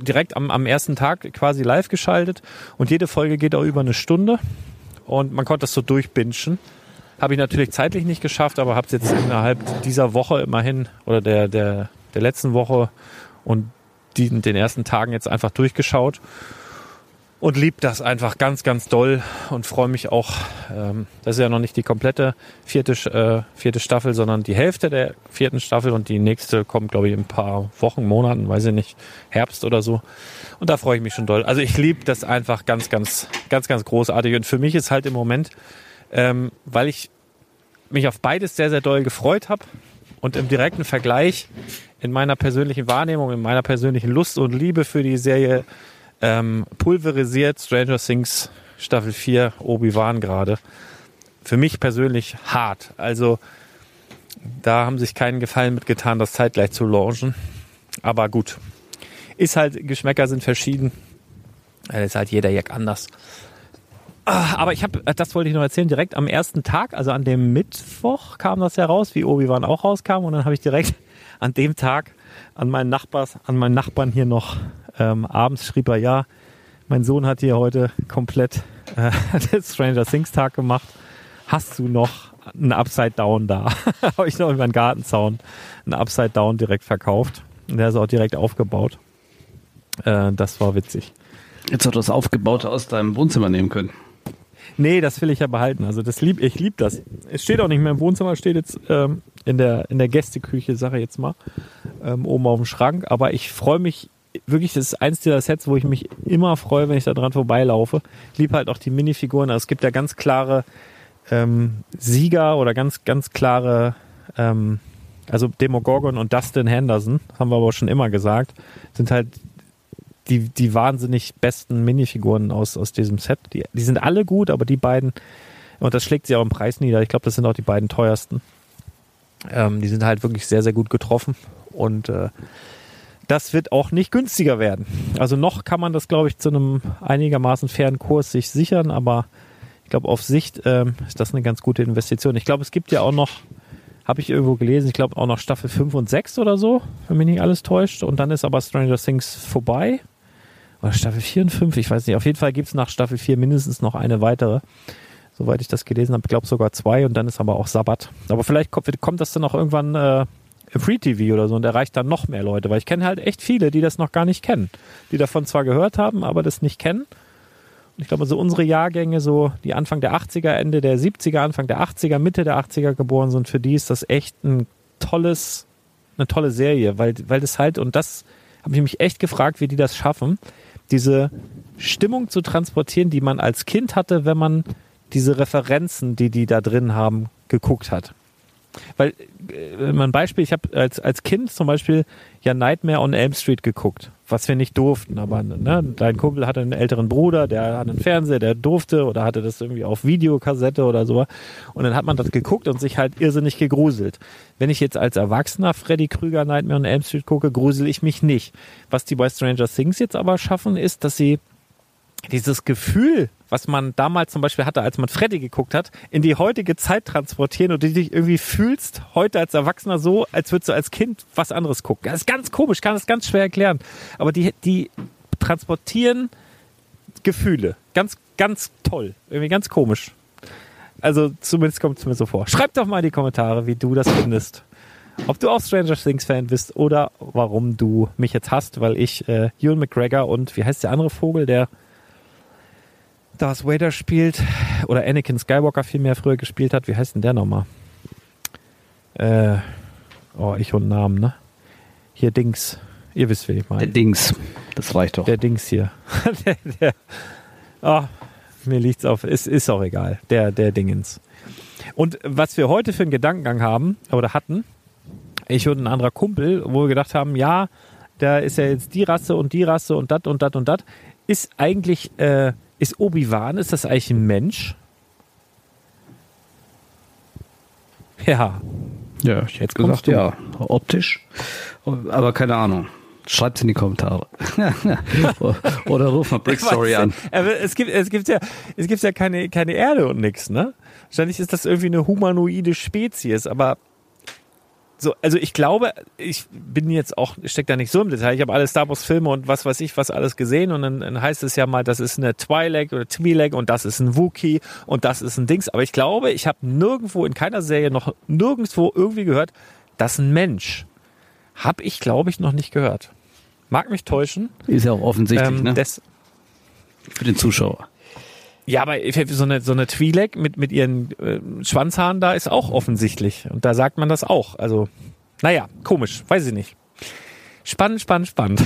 direkt am, am ersten Tag quasi live geschaltet. Und jede Folge geht auch über eine Stunde. Und man konnte das so durchbingen. Habe ich natürlich zeitlich nicht geschafft, aber habe es jetzt innerhalb dieser Woche immerhin oder der, der, der letzten Woche und die, den ersten Tagen jetzt einfach durchgeschaut und lieb das einfach ganz, ganz doll und freue mich auch. Ähm, das ist ja noch nicht die komplette vierte, äh, vierte Staffel, sondern die Hälfte der vierten Staffel und die nächste kommt, glaube ich, in ein paar Wochen, Monaten, weiß ich nicht, Herbst oder so. Und da freue ich mich schon doll. Also ich lieb das einfach ganz, ganz, ganz, ganz großartig. Und für mich ist halt im Moment, ähm, weil ich mich auf beides sehr, sehr doll gefreut habe und im direkten Vergleich in meiner persönlichen Wahrnehmung, in meiner persönlichen Lust und Liebe für die Serie ähm, pulverisiert Stranger Things Staffel 4 Obi-Wan gerade. Für mich persönlich hart. Also da haben sich keinen Gefallen mitgetan, das zeitgleich zu launchen. Aber gut. Ist halt, Geschmäcker sind verschieden. Äh, Ist halt jeder Jack anders. Ah, Aber ich habe, das wollte ich noch erzählen, direkt am ersten Tag, also an dem Mittwoch kam das heraus, wie Obi-Wan auch rauskam. Und dann habe ich direkt an dem Tag an meinen Nachbars, an meinen Nachbarn hier noch ähm, abends schrieb er, ja, mein Sohn hat hier heute komplett äh, <laughs> den Stranger Things Tag gemacht. Hast du noch einen Upside Down da? <laughs> habe ich noch über den Gartenzaun einen Upside Down direkt verkauft. Und der ist auch direkt aufgebaut. Äh, das war witzig. Jetzt hat du das Aufgebaute aus deinem Wohnzimmer nehmen können. Nee, das will ich ja behalten. Also das lieb, ich lieb das. Es steht auch nicht mehr im Wohnzimmer, steht jetzt ähm, in der in der Gästeküche, sage ich jetzt mal, ähm, oben auf dem Schrank. Aber ich freue mich wirklich. Das ist eins dieser Sets, wo ich mich immer freue, wenn ich da dran vorbeilaufe. Ich liebe halt auch die Minifiguren. Also es gibt ja ganz klare ähm, Sieger oder ganz ganz klare, ähm, also Demogorgon und Dustin Henderson, haben wir aber schon immer gesagt, sind halt die, die wahnsinnig besten Minifiguren aus, aus diesem Set. Die, die sind alle gut, aber die beiden, und das schlägt sie auch im Preis nieder. Ich glaube, das sind auch die beiden teuersten. Ähm, die sind halt wirklich sehr, sehr gut getroffen. Und äh, das wird auch nicht günstiger werden. Also noch kann man das, glaube ich, zu einem einigermaßen fairen Kurs sich sichern, aber ich glaube, auf Sicht ähm, ist das eine ganz gute Investition. Ich glaube, es gibt ja auch noch, habe ich irgendwo gelesen, ich glaube auch noch Staffel 5 und 6 oder so, wenn mich nicht alles täuscht. Und dann ist aber Stranger Things vorbei. Oder Staffel 4 und 5, ich weiß nicht. Auf jeden Fall gibt es nach Staffel 4 mindestens noch eine weitere. Soweit ich das gelesen habe, ich glaube sogar zwei und dann ist aber auch Sabbat. Aber vielleicht kommt, kommt das dann auch irgendwann äh, Free TV oder so und erreicht dann noch mehr Leute, weil ich kenne halt echt viele, die das noch gar nicht kennen. Die davon zwar gehört haben, aber das nicht kennen. Und ich glaube, so unsere Jahrgänge, so die Anfang der 80er, Ende der 70er, Anfang der 80er, Mitte der 80er geboren sind, für die ist das echt ein tolles, eine tolle Serie, weil, weil das halt, und das habe ich mich echt gefragt, wie die das schaffen, diese Stimmung zu transportieren, die man als Kind hatte, wenn man diese Referenzen, die die da drin haben, geguckt hat. Weil, äh, mal ein Beispiel, ich habe als, als Kind zum Beispiel ja Nightmare on Elm Street geguckt, was wir nicht durften. Aber ne, dein Kumpel hatte einen älteren Bruder, der hat einen Fernseher, der durfte oder hatte das irgendwie auf Videokassette oder so. Und dann hat man das geguckt und sich halt irrsinnig gegruselt. Wenn ich jetzt als Erwachsener Freddy Krüger Nightmare on Elm Street gucke, grusel ich mich nicht. Was die bei Stranger Things jetzt aber schaffen, ist, dass sie dieses Gefühl, was man damals zum Beispiel hatte, als man Freddy geguckt hat, in die heutige Zeit transportieren und du dich irgendwie fühlst, heute als Erwachsener so, als würdest du als Kind was anderes gucken. Das ist ganz komisch, kann das ganz schwer erklären. Aber die, die transportieren Gefühle. Ganz, ganz toll. Irgendwie ganz komisch. Also zumindest kommt es mir so vor. Schreib doch mal in die Kommentare, wie du das findest. Ob du auch Stranger Things Fan bist oder warum du mich jetzt hast, weil ich äh, Ewan McGregor und wie heißt der andere Vogel, der Darth Vader spielt oder Anakin Skywalker vielmehr früher gespielt hat. Wie heißt denn der nochmal? Äh, oh, ich und Namen, ne? Hier Dings. Ihr wisst, wen ich meine. Der Dings. Das reicht doch. Der Dings hier. <laughs> der, der, oh, mir liegt's auf. Ist, ist auch egal. Der, der Dingens. Und was wir heute für einen Gedankengang haben oder hatten, ich und ein anderer Kumpel, wo wir gedacht haben, ja, da ist ja jetzt die Rasse und die Rasse und dat und dat und dat, ist eigentlich äh, ist Obi-Wan, ist das eigentlich ein Mensch? Ja. Ja, ich hätte gesagt, ja, optisch. Aber keine Ahnung. Schreibt in die Kommentare. <laughs> Oder ruf mal Brick Story an. Aber es gibt, es gibt ja, es gibt ja keine, keine Erde und nichts, ne? Wahrscheinlich ist das irgendwie eine humanoide Spezies, aber so, also ich glaube, ich bin jetzt auch, steckt da nicht so im Detail. Ich habe alle Star Wars Filme und was weiß ich, was alles gesehen und dann, dann heißt es ja mal, das ist eine Twi'lek oder Twi'lek und das ist ein Wookie und das ist ein Dings. Aber ich glaube, ich habe nirgendwo in keiner Serie noch nirgendwo irgendwie gehört, dass ein Mensch. Hab ich, glaube ich, noch nicht gehört. Mag mich täuschen. Ist ja auch offensichtlich, Ähm, ne? Für den Zuschauer. Ja, aber so eine, so eine Twi'lek mit, mit ihren äh, Schwanzhaaren da ist auch offensichtlich. Und da sagt man das auch. Also, naja, komisch, weiß ich nicht. Spannend, spannend, spannend.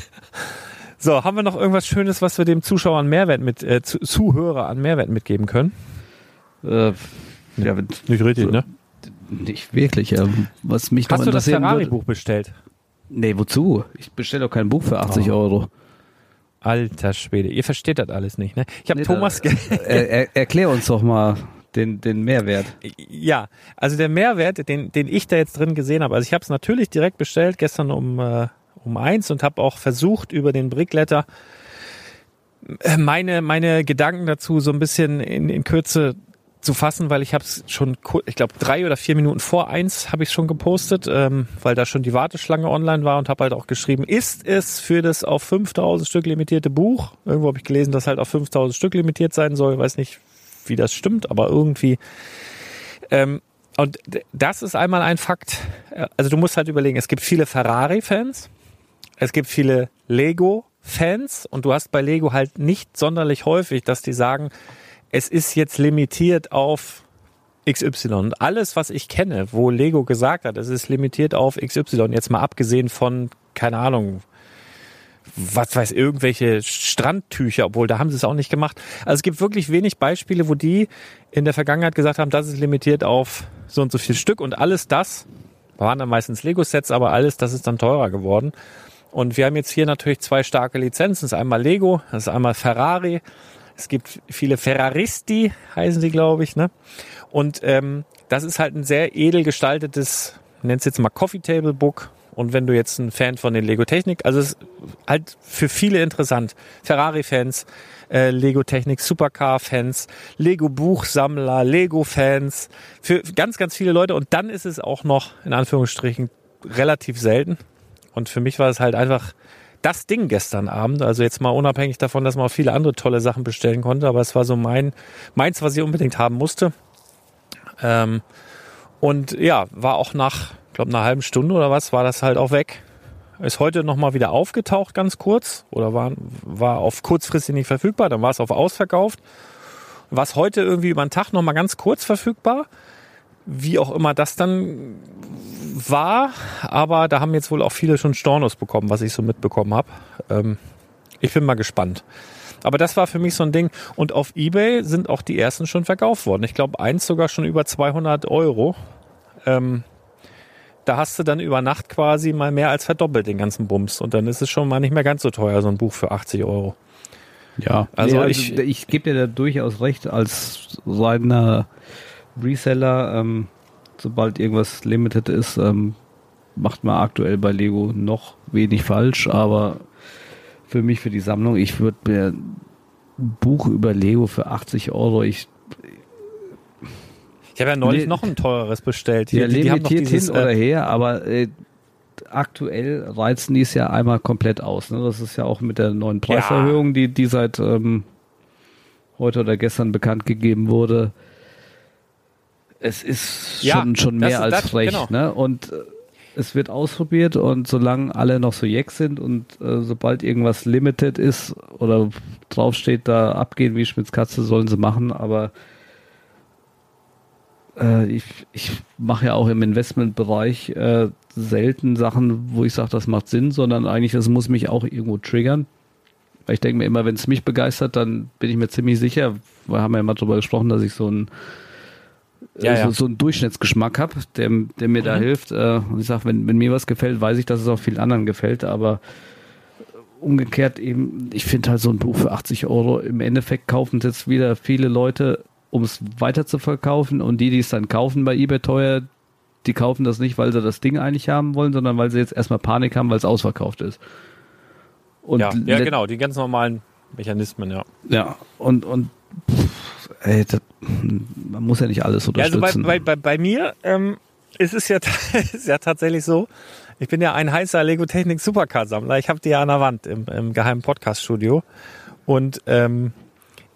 <laughs> so, haben wir noch irgendwas Schönes, was wir dem Zuschauer an Mehrwert mit, äh, Zu- Zuhörer an Mehrwert mitgeben können? Äh, ja, wenn- Nicht richtig, ne? nicht wirklich. Ja. Was mich Hast du das. Ferrari-Buch bestellt? Nee, wozu? Ich bestelle doch kein Buch für 80 Oh. Euro. Alter Schwede, ihr versteht das alles nicht, ne? Ich habe Nee, Thomas... da, er, er, <laughs> erklär uns doch mal den, den Mehrwert. Ja, also der Mehrwert, den, den ich da jetzt drin gesehen habe, also ich habe es natürlich direkt bestellt, gestern um, äh, um eins und habe auch versucht, über den Brickletter äh, meine, meine Gedanken dazu so ein bisschen in, in Kürze zu fassen, weil ich habe es schon, ich glaube, drei oder vier Minuten vor eins habe ich schon gepostet, ähm, weil da schon die Warteschlange online war und habe halt auch geschrieben, ist es für das auf 5000 Stück limitierte Buch, irgendwo habe ich gelesen, dass halt auf 5000 Stück limitiert sein soll, weiß nicht, wie das stimmt, aber irgendwie ähm, und das ist einmal ein Fakt. Äh, Also du musst halt überlegen, es gibt viele Ferrari-Fans, es gibt viele Lego-Fans und du hast bei Lego halt nicht sonderlich häufig, dass die sagen, es ist jetzt limitiert auf XY. Und alles, was ich kenne, wo Lego gesagt hat, es ist limitiert auf XY, jetzt mal abgesehen von, keine Ahnung, was weiß, irgendwelche Strandtücher, obwohl da haben sie es auch nicht gemacht. Also es gibt wirklich wenig Beispiele, wo die in der Vergangenheit gesagt haben, das ist limitiert auf so und so viel Stück und alles das waren dann meistens Lego-Sets, aber alles das ist dann teurer geworden. Und wir haben jetzt hier natürlich zwei starke Lizenzen. Das ist einmal Lego, das ist einmal Ferrari. Es gibt viele Ferraristi, heißen sie, glaube ich. Ne? Und ähm, das ist halt ein sehr edel gestaltetes, nennt es jetzt mal Coffee Table Book. Und wenn du jetzt ein Fan von den Lego Technik, also es ist halt für viele interessant. Ferrari-Fans, äh, Lego Technik, Supercar-Fans, Lego Buchsammler, Lego-Fans, für ganz, ganz viele Leute. Und dann ist es auch noch, in Anführungsstrichen, relativ selten. Und für mich war es halt einfach das Ding gestern Abend. Also jetzt mal unabhängig davon, dass man auch viele andere tolle Sachen bestellen konnte, aber es war so mein, meins, was ich unbedingt haben musste. Ähm, und ja, war auch nach, ich glaube, einer halben Stunde oder was, war das halt auch weg. Ist heute nochmal wieder aufgetaucht, ganz kurz, oder war, war auf kurzfristig nicht verfügbar, dann war es auf ausverkauft. War es heute irgendwie über den Tag nochmal ganz kurz verfügbar. Wie auch immer das dann war, aber da haben jetzt wohl auch viele schon Stornos bekommen, was ich so mitbekommen habe. Ähm, ich bin mal gespannt. Aber das war für mich so ein Ding. Und auf Ebay sind auch die ersten schon verkauft worden. Ich glaube, eins sogar schon über 200 Euro. ähm, da hast du dann über Nacht quasi mal mehr als verdoppelt den ganzen Bums. Und dann ist es schon mal nicht mehr ganz so teuer, so ein Buch für 80 Euro. Ja, Also also ich- ich, ich gebe dir da durchaus recht, als reiner Reseller, ähm, sobald irgendwas limited ist, ähm, macht man aktuell bei Lego noch wenig falsch, aber für mich, für die Sammlung, ich würde mir ein Buch über Lego für 80 Euro, ich Ich habe ja neulich Le- noch ein teureres bestellt. ja, die, die haben noch limitiert dieses, hin oder äh, her, aber äh, aktuell reizen die es ja einmal komplett aus. Ne? Das ist ja auch mit der neuen Preiserhöhung, die, die seit ähm, heute oder gestern bekannt gegeben wurde. Es ist Ja, schon, schon mehr als das- frech. genau. Ne? Und äh, es wird ausprobiert und solange alle noch so jeck sind und äh, sobald irgendwas limited ist oder draufsteht, da abgehen wie Schmitz Katze, sollen sie machen, aber äh, ich, ich mache ja auch im Investmentbereich äh, selten Sachen, wo ich sage, das macht Sinn, sondern eigentlich, das muss mich auch irgendwo triggern. Weil ich denke mir immer, wenn es mich begeistert, dann bin ich mir ziemlich sicher, wir haben ja immer darüber gesprochen, dass ich so einen, Ja, äh, so, ja. so einen Durchschnittsgeschmack habe, der, der mir da hilft. Äh, und ich sage, wenn, wenn mir was gefällt, weiß ich, dass es auch vielen anderen gefällt, aber umgekehrt eben, ich finde halt so ein Buch für 80 Euro, im Endeffekt kaufen es jetzt wieder viele Leute, um es weiter zu verkaufen und die, die es dann kaufen bei eBay teuer, die kaufen das nicht, weil sie das Ding eigentlich haben wollen, sondern weil sie jetzt erstmal Panik haben, weil es ausverkauft ist. Und ja, ja, genau, die ganz normalen Mechanismen, ja. Ja, und, und pff, ey, das, man muss ja nicht alles Ja, also bei, unterstützen. bei, bei, bei mir ähm, ist es ja, <laughs> ist ja tatsächlich so, ich bin ja ein heißer Lego Technik Supercar-Sammler. Ich habe die ja an der Wand im, im geheimen Podcast-Studio. Und ähm,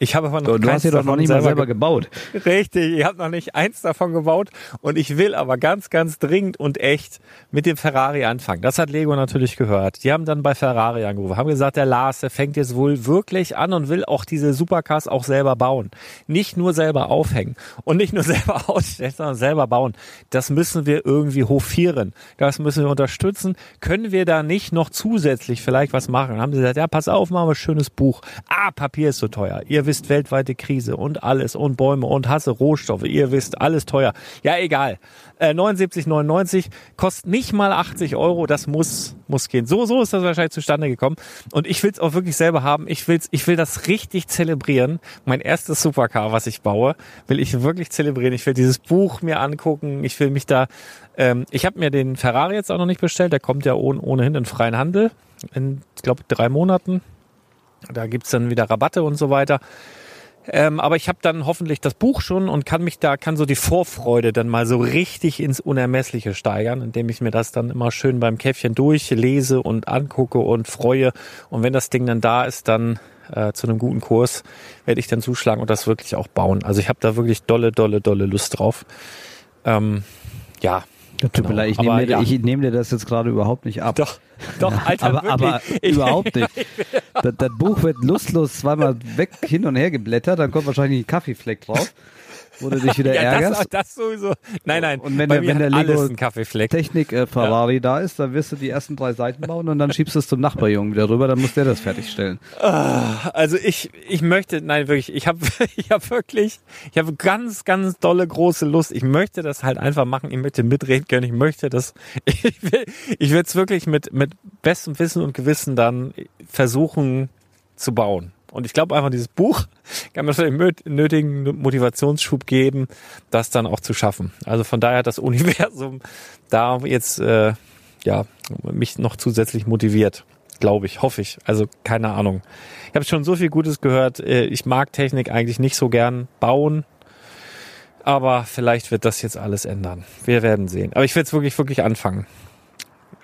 ich habe aber noch du, hast ja doch noch nicht mal selber selber gebaut. Richtig, ich habe noch nicht eins davon gebaut und ich will aber ganz, ganz dringend und echt mit dem Ferrari anfangen. Das hat Lego natürlich gehört. Die haben dann bei Ferrari angerufen, haben gesagt, der Lars, der fängt jetzt wohl wirklich an und will auch diese Supercars auch selber bauen. Nicht nur selber aufhängen und nicht nur <laughs> selber ausstellen, sondern selber bauen. Das müssen wir irgendwie hofieren. Das müssen wir unterstützen. Können wir da nicht noch zusätzlich vielleicht was machen? Dann haben sie gesagt, ja, pass auf, machen wir ein schönes Buch. Ah, Papier ist so teuer. Ihr wisst, weltweite Krise und alles und Bäume und Hasse, Rohstoffe. Ihr wisst, alles teuer. Ja, egal. Äh, 79,99 kostet nicht mal 80 Euro. Das muss, muss gehen. So, so ist das wahrscheinlich zustande gekommen. Und ich will es auch wirklich selber haben. Ich will's, ich will das richtig zelebrieren. Mein erstes Supercar, was ich baue, will ich wirklich zelebrieren. Ich will dieses Buch mir angucken. Ich will mich da, ähm, ich habe mir den Ferrari jetzt auch noch nicht bestellt. Der kommt ja ohn, ohnehin in freien Handel. In, glaube, drei Monaten. Da gibt's dann wieder Rabatte und so weiter. Ähm, aber ich habe dann hoffentlich das Buch schon und kann mich da, kann so die Vorfreude dann mal so richtig ins Unermessliche steigern, indem ich mir das dann immer schön beim Käffchen durchlese und angucke und freue. Und wenn das Ding dann da ist, dann äh, zu einem guten Kurs werde ich dann zuschlagen und das wirklich auch bauen. Also ich habe da wirklich dolle, dolle, dolle Lust drauf. Ähm, ja. Tut mir genau. leid, ich nehme, dir, ja. ich nehme dir das jetzt gerade überhaupt nicht ab. Doch, doch, Alter, aber, aber <laughs> überhaupt nicht. <laughs> Das, das Buch wird lustlos zweimal weg hin und her geblättert, dann kommt wahrscheinlich ein Kaffeefleck drauf, wo du dich wieder <laughs> ja, das, ärgerst. das sowieso. Nein, nein. Und wenn der- wenn der Lego. Technik äh, Ferrari da ist, dann wirst du die ersten drei Seiten bauen und dann schiebst du es zum Nachbarjungen wieder rüber, dann muss der das fertigstellen. Also ich, ich möchte, nein, wirklich, ich habe <laughs> ich hab wirklich, ich habe ganz, ganz dolle große Lust. Ich möchte das halt einfach machen, ich möchte mitreden können, ich möchte das, <laughs> ich will ich will es wirklich mit, mit bestem Wissen und Gewissen dann versuchen zu bauen. Und ich glaube einfach, dieses Buch <laughs> kann mir den mö- nötigen Motivationsschub geben, das dann auch zu schaffen. Also von daher hat das <laughs> Universum da jetzt äh, ja mich noch zusätzlich motiviert, glaube ich, hoffe ich. Also keine Ahnung. Ich habe schon so viel Gutes gehört. Äh, Ich mag Technik eigentlich nicht so gern bauen. Aber vielleicht wird das jetzt alles ändern. Wir werden sehen. Aber ich werde es wirklich, wirklich anfangen.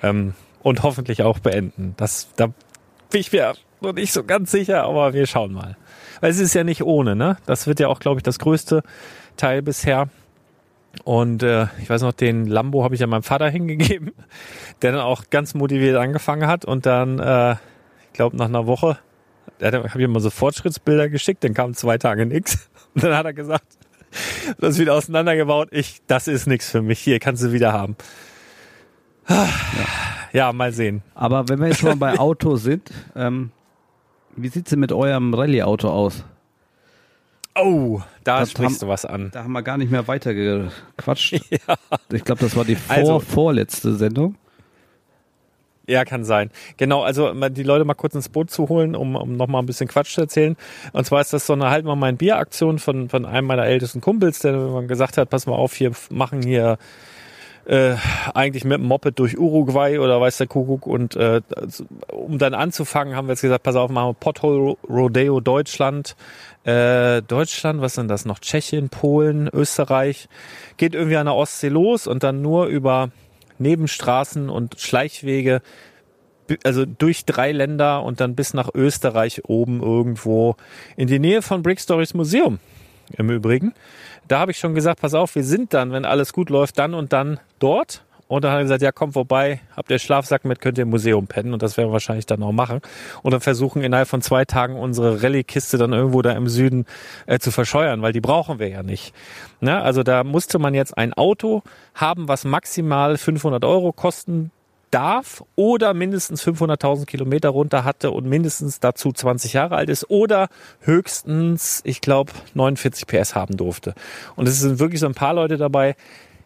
Ähm, und hoffentlich auch beenden. Das, da bin ich mir noch nicht so ganz sicher, aber wir schauen mal. Weil es ist ja nicht ohne, ne? Das wird ja auch, glaube ich, das größte Teil bisher. Und äh, ich weiß noch, den Lambo habe ich ja meinem Vater <laughs> hingegeben, der dann auch ganz motiviert angefangen hat und dann, äh, ich glaube, nach einer Woche, da habe ich immer so Fortschrittsbilder geschickt, dann kamen zwei Tage nix <laughs> und dann hat er gesagt, <laughs> das wieder auseinandergebaut, ich, das ist nix für mich, hier kannst du wieder haben. <sighs> Ja, mal sehen. Aber wenn wir jetzt schon mal bei Autos sind, ähm, wie sieht's denn mit eurem Rallye-Auto aus? Oh, da Das sprichst haben- du was an. Da haben wir gar nicht mehr weiter gequatscht. <laughs> Ja. Ich glaube, das war die vor, Also- vorletzte Sendung. Ja, kann sein. Genau, also die Leute mal kurz ins Boot zu holen, um, um nochmal ein bisschen Quatsch zu erzählen. Und zwar ist das so eine Halt mal mein Bier-Aktion von, von einem meiner ältesten Kumpels, der mir gesagt hat, pass mal auf, hier machen hier äh, eigentlich mit dem Moped durch Uruguay oder weiß der Kuckuck. Und äh, also, um dann anzufangen, haben wir jetzt gesagt, pass auf, machen wir Pothole Rodeo Deutschland. Äh, Deutschland, was sind das noch? Tschechien, Polen, Österreich. Geht irgendwie an der Ostsee los und dann nur über Nebenstraßen und Schleichwege, also durch drei Länder und dann bis nach Österreich oben irgendwo in die Nähe von Brick Stories Museum im Übrigen. Da habe ich schon gesagt, pass auf, wir sind dann, wenn alles gut läuft, dann und dann dort. Und dann hat er gesagt, ja, kommt vorbei, habt ihr Schlafsack mit, könnt ihr im Museum pennen. Und das werden wir wahrscheinlich dann auch machen. Und dann versuchen innerhalb von zwei Tagen unsere Rallye-Kiste dann irgendwo da im Süden äh, zu verscheuern, weil die brauchen wir ja nicht. Ne? Also da musste man jetzt ein Auto haben, was maximal 500 Euro kosten darf oder mindestens 500.000 Kilometer runter hatte und mindestens dazu 20 Jahre alt ist oder höchstens, ich glaube, 49 PS haben durfte. Und es sind wirklich so ein paar Leute dabei,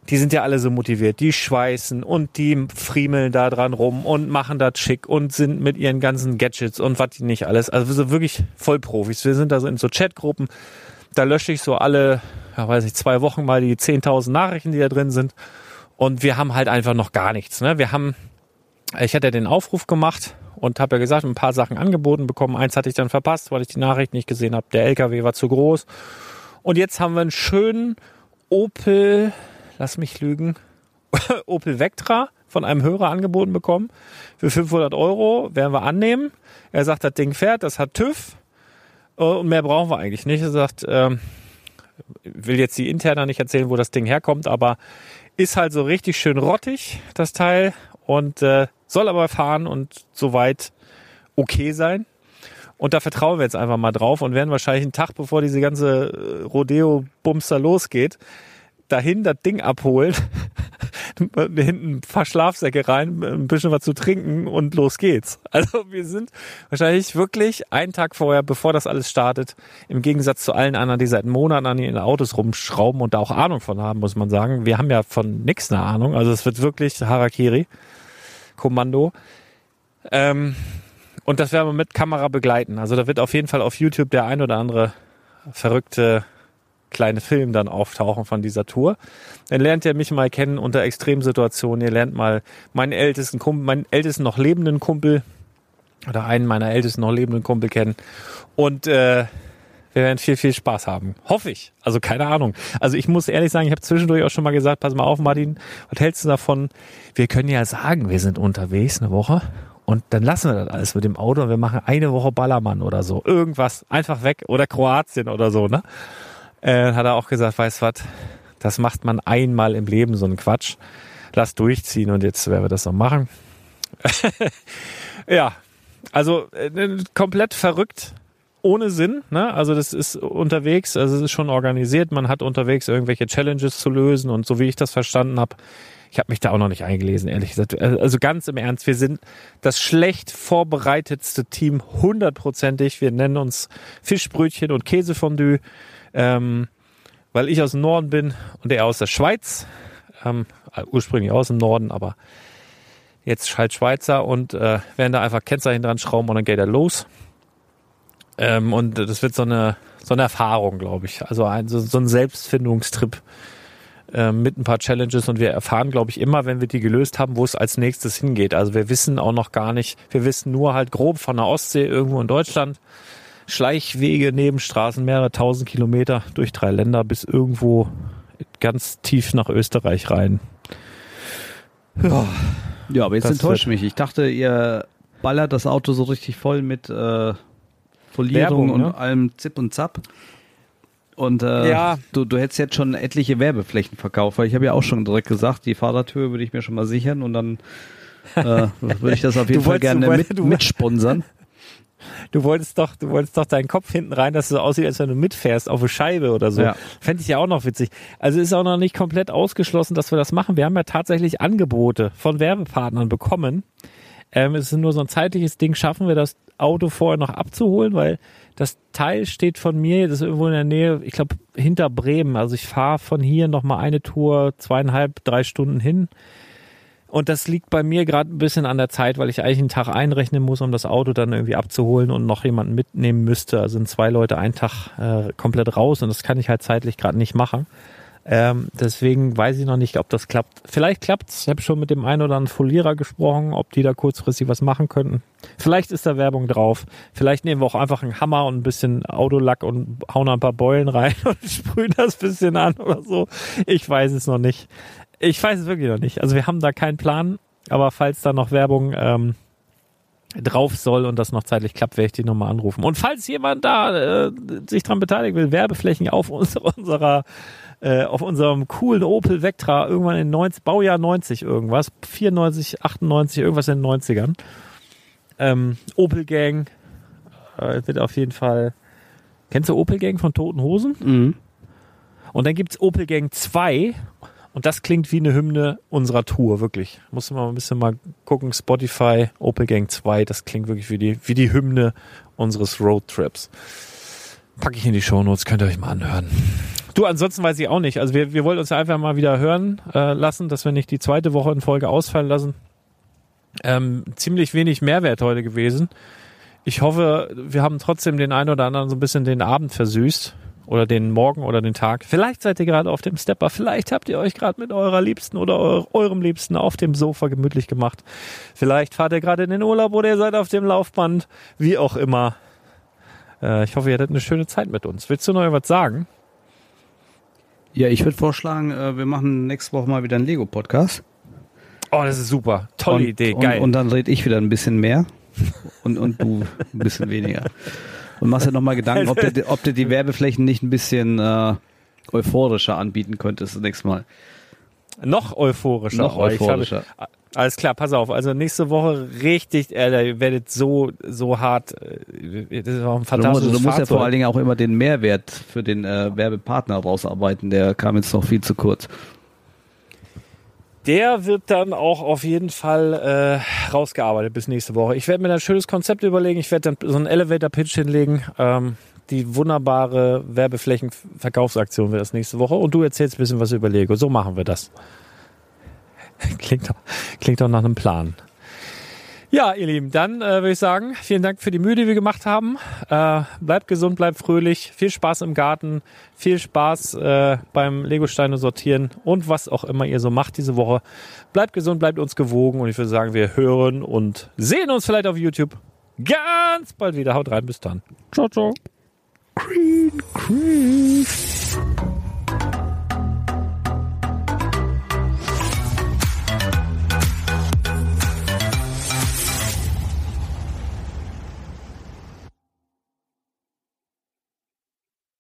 die sind ja alle so motiviert. Die schweißen und die friemeln da dran rum und machen das schick und sind mit ihren ganzen Gadgets und was nicht alles. Also wir sind wirklich Vollprofis. Wir sind da so in so Chatgruppen. Da lösche ich so alle, ja, weiß ich, zwei Wochen mal die 10.000 Nachrichten, die da drin sind. Und wir haben halt einfach noch gar nichts. Ne? Wir haben, ich hatte den Aufruf gemacht und habe ja gesagt, ein paar Sachen angeboten bekommen. Eins hatte ich dann verpasst, weil ich die Nachricht nicht gesehen habe. Der LKW war zu groß. Und jetzt haben wir einen schönen Opel, lass mich lügen, <laughs> Opel Vectra von einem Hörer angeboten bekommen. Für 500 Euro werden wir annehmen. Er sagt, das Ding fährt, das hat TÜV. Äh, Und mehr brauchen wir eigentlich nicht. Er sagt, ähm, will jetzt die interner nicht erzählen, wo das Ding herkommt, aber ist halt so richtig schön rottig, das Teil. Und äh, soll aber fahren und soweit okay sein. Und da vertrauen wir jetzt einfach mal drauf und werden wahrscheinlich einen Tag, bevor diese ganze äh, Rodeo-Bumster losgeht, dahin das Ding abholen, <laughs> hinten ein paar Schlafsäcke rein, ein bisschen was zu trinken und los geht's. <laughs> Also wir sind wahrscheinlich wirklich einen Tag vorher, bevor das alles startet, im Gegensatz zu allen anderen, die seit Monaten an ihren Autos rumschrauben und da auch Ahnung von haben, muss man sagen. Wir haben ja von nix eine Ahnung. Also es wird wirklich Harakiri, Kommando. Ähm, und das werden wir mit Kamera begleiten. Also da wird auf jeden Fall auf YouTube der ein oder andere verrückte kleine Film dann auftauchen von dieser Tour. Dann lernt ihr mich mal kennen unter Extremsituationen. Ihr lernt mal meinen ältesten Kumpel, meinen ältesten noch lebenden Kumpel oder einen meiner ältesten noch lebenden Kumpel kennen. Und äh, wir werden viel, viel Spaß haben. Hoffe ich. Also keine Ahnung. Also ich muss ehrlich sagen, ich habe zwischendurch auch schon mal gesagt, pass mal auf, Martin, was hältst du davon? Wir können ja sagen, wir sind unterwegs eine Woche und dann lassen wir das alles mit dem Auto und wir machen eine Woche Ballermann oder so. Irgendwas. Einfach weg. Oder Kroatien oder so, ne? Äh, hat er auch gesagt, weißt was, das macht man einmal im Leben, so einen Quatsch. Lass durchziehen und jetzt werden wir das noch machen. <laughs> ja, also äh, komplett verrückt, ohne Sinn. Ne? Also das ist unterwegs, also es ist schon organisiert. Man hat unterwegs irgendwelche Challenges zu lösen und so wie ich das verstanden habe, ich habe mich da auch noch nicht eingelesen, ehrlich gesagt. Also ganz im Ernst, wir sind das schlecht vorbereitetste Team, hundertprozentig. Wir nennen uns Fischbrötchen und Käsefondue, ähm, weil ich aus dem Norden bin und er aus der Schweiz. Ähm, ursprünglich aus dem Norden, aber jetzt halt Schweizer und äh, werden da einfach Kennzeichen dran schrauben und dann geht er los. Ähm, und das wird so eine, so eine Erfahrung, glaube ich. Also ein, so, so ein Selbstfindungstrip äh, mit ein paar Challenges und wir erfahren, glaube ich, immer, wenn wir die gelöst haben, wo es als nächstes hingeht. Also wir wissen auch noch gar nicht, wir wissen nur halt grob von der Ostsee irgendwo in Deutschland, Schleichwege, Nebenstraßen, mehrere tausend Kilometer durch drei Länder bis irgendwo ganz tief nach Österreich rein. Ja, Ja, aber jetzt enttäuscht mich. Ich dachte, ihr ballert das Auto so richtig voll mit äh, Folierung Werbung, und ne? allem Zip und Zap. Und äh, Ja. du, du hättest jetzt schon etliche Werbeflächen verkauft, weil ich habe ja auch schon direkt gesagt, die Fahrradtür würde ich mir schon mal sichern und dann äh, <laughs> würde ich das auf jeden Fall gerne du mit, du- mitsponsern. <laughs> Du wolltest doch, du wolltest doch deinen Kopf hinten rein, dass es so aussieht, als wenn du mitfährst auf eine Scheibe oder so. Ja. Fände ich ja auch noch witzig. Also ist auch noch nicht komplett ausgeschlossen, dass wir das machen. Wir haben ja tatsächlich Angebote von Werbepartnern bekommen. Ähm, es ist nur so ein zeitliches Ding, schaffen wir das Auto vorher noch abzuholen, weil das Teil steht von mir, das ist irgendwo in der Nähe, ich glaube, hinter Bremen. Also ich fahre von hier nochmal eine Tour, zweieinhalb, drei Stunden hin. Und das liegt bei mir gerade ein bisschen an der Zeit, weil ich eigentlich einen Tag einrechnen muss, um das Auto dann irgendwie abzuholen und noch jemanden mitnehmen müsste. Also sind zwei Leute einen Tag äh, komplett raus und das kann ich halt zeitlich gerade nicht machen. Ähm, deswegen weiß ich noch nicht, ob das klappt. Vielleicht klappt's. Ich habe schon mit dem einen oder anderen Folierer gesprochen, ob die da kurzfristig was machen könnten. Vielleicht ist da Werbung drauf. Vielleicht nehmen wir auch einfach einen Hammer und ein bisschen Autolack und hauen ein paar Beulen rein <laughs> und sprühen das bisschen an oder so. Ich weiß es noch nicht. Ich weiß es wirklich noch nicht. Also wir haben da keinen Plan, aber falls da noch Werbung ähm, drauf soll und das noch zeitlich klappt, werde ich die nochmal anrufen. Und falls jemand da äh, sich dran beteiligen will, Werbeflächen auf <laughs> unserer, unserer äh, auf unserem coolen Opel Vectra irgendwann in 90, Baujahr 90 irgendwas, 94, 98, irgendwas in den 90ern. Ähm, Opel Gang äh, wird auf jeden Fall. Kennst du Opel Gang von Toten Hosen? Mhm. Und dann gibt's Opel Gang 2 und das klingt wie eine Hymne unserer Tour, wirklich. Muss man mal ein bisschen mal gucken, Spotify, Opel Gang 2, das klingt wirklich wie die, wie die Hymne unseres Roadtrips. Packe ich in die Shownotes, könnt ihr euch mal anhören. Du, ansonsten weiß ich auch nicht. Also wir, wir wollen uns ja einfach mal wieder hören äh, lassen, dass wir nicht die zweite Woche in Folge ausfallen lassen. Ähm, ziemlich wenig Mehrwert heute gewesen. Ich hoffe, wir haben trotzdem den einen oder anderen so ein bisschen den Abend versüßt oder den Morgen oder den Tag. Vielleicht seid ihr gerade auf dem Stepper, vielleicht habt ihr euch gerade mit eurer Liebsten oder eurem Liebsten auf dem Sofa gemütlich gemacht. Vielleicht fahrt ihr gerade in den Urlaub oder ihr seid auf dem Laufband, wie auch immer. Äh, ich hoffe, ihr hattet eine schöne Zeit mit uns. Willst du noch was sagen? Ja, ich würde vorschlagen, äh, wir machen nächste Woche mal wieder einen Lego-Podcast. Oh, das ist super. Tolle und, Idee, und, geil. Und dann rede ich wieder ein bisschen mehr und, und du ein bisschen weniger. Und machst dir nochmal Gedanken, ob du, ob du die Werbeflächen nicht ein bisschen äh, euphorischer anbieten könntest das nächste Mal. Noch euphorischer. Noch Oh, ich euphorischer. Habe, alles klar, pass auf. Also nächste Woche richtig, äh, ihr werdet so, so hart. Äh, das ist auch ein Du musst, fantastisches du musst ja vor allen Dingen auch immer den Mehrwert für den äh, Werbepartner rausarbeiten. Der kam jetzt noch viel zu kurz. Der wird dann auch auf jeden Fall äh, rausgearbeitet bis nächste Woche. Ich werde mir ein schönes Konzept überlegen. Ich werde dann so einen Elevator-Pitch hinlegen. Ähm, die wunderbare Werbeflächen-Verkaufsaktion wird das nächste Woche. Und du erzählst ein bisschen was über Lego. So machen wir das. <laughs> klingt, doch, klingt doch nach einem Plan. Ja, ihr Lieben, dann äh, würde ich sagen, vielen Dank für die Mühe, die wir gemacht haben. Äh, bleibt gesund, bleibt fröhlich, viel Spaß im Garten, viel Spaß äh, beim Legosteine sortieren und was auch immer ihr so macht diese Woche. Bleibt gesund, bleibt uns gewogen und ich würde sagen, wir hören und sehen uns vielleicht auf YouTube ganz bald wieder. Haut rein, bis dann. Ciao, ciao. Green, green.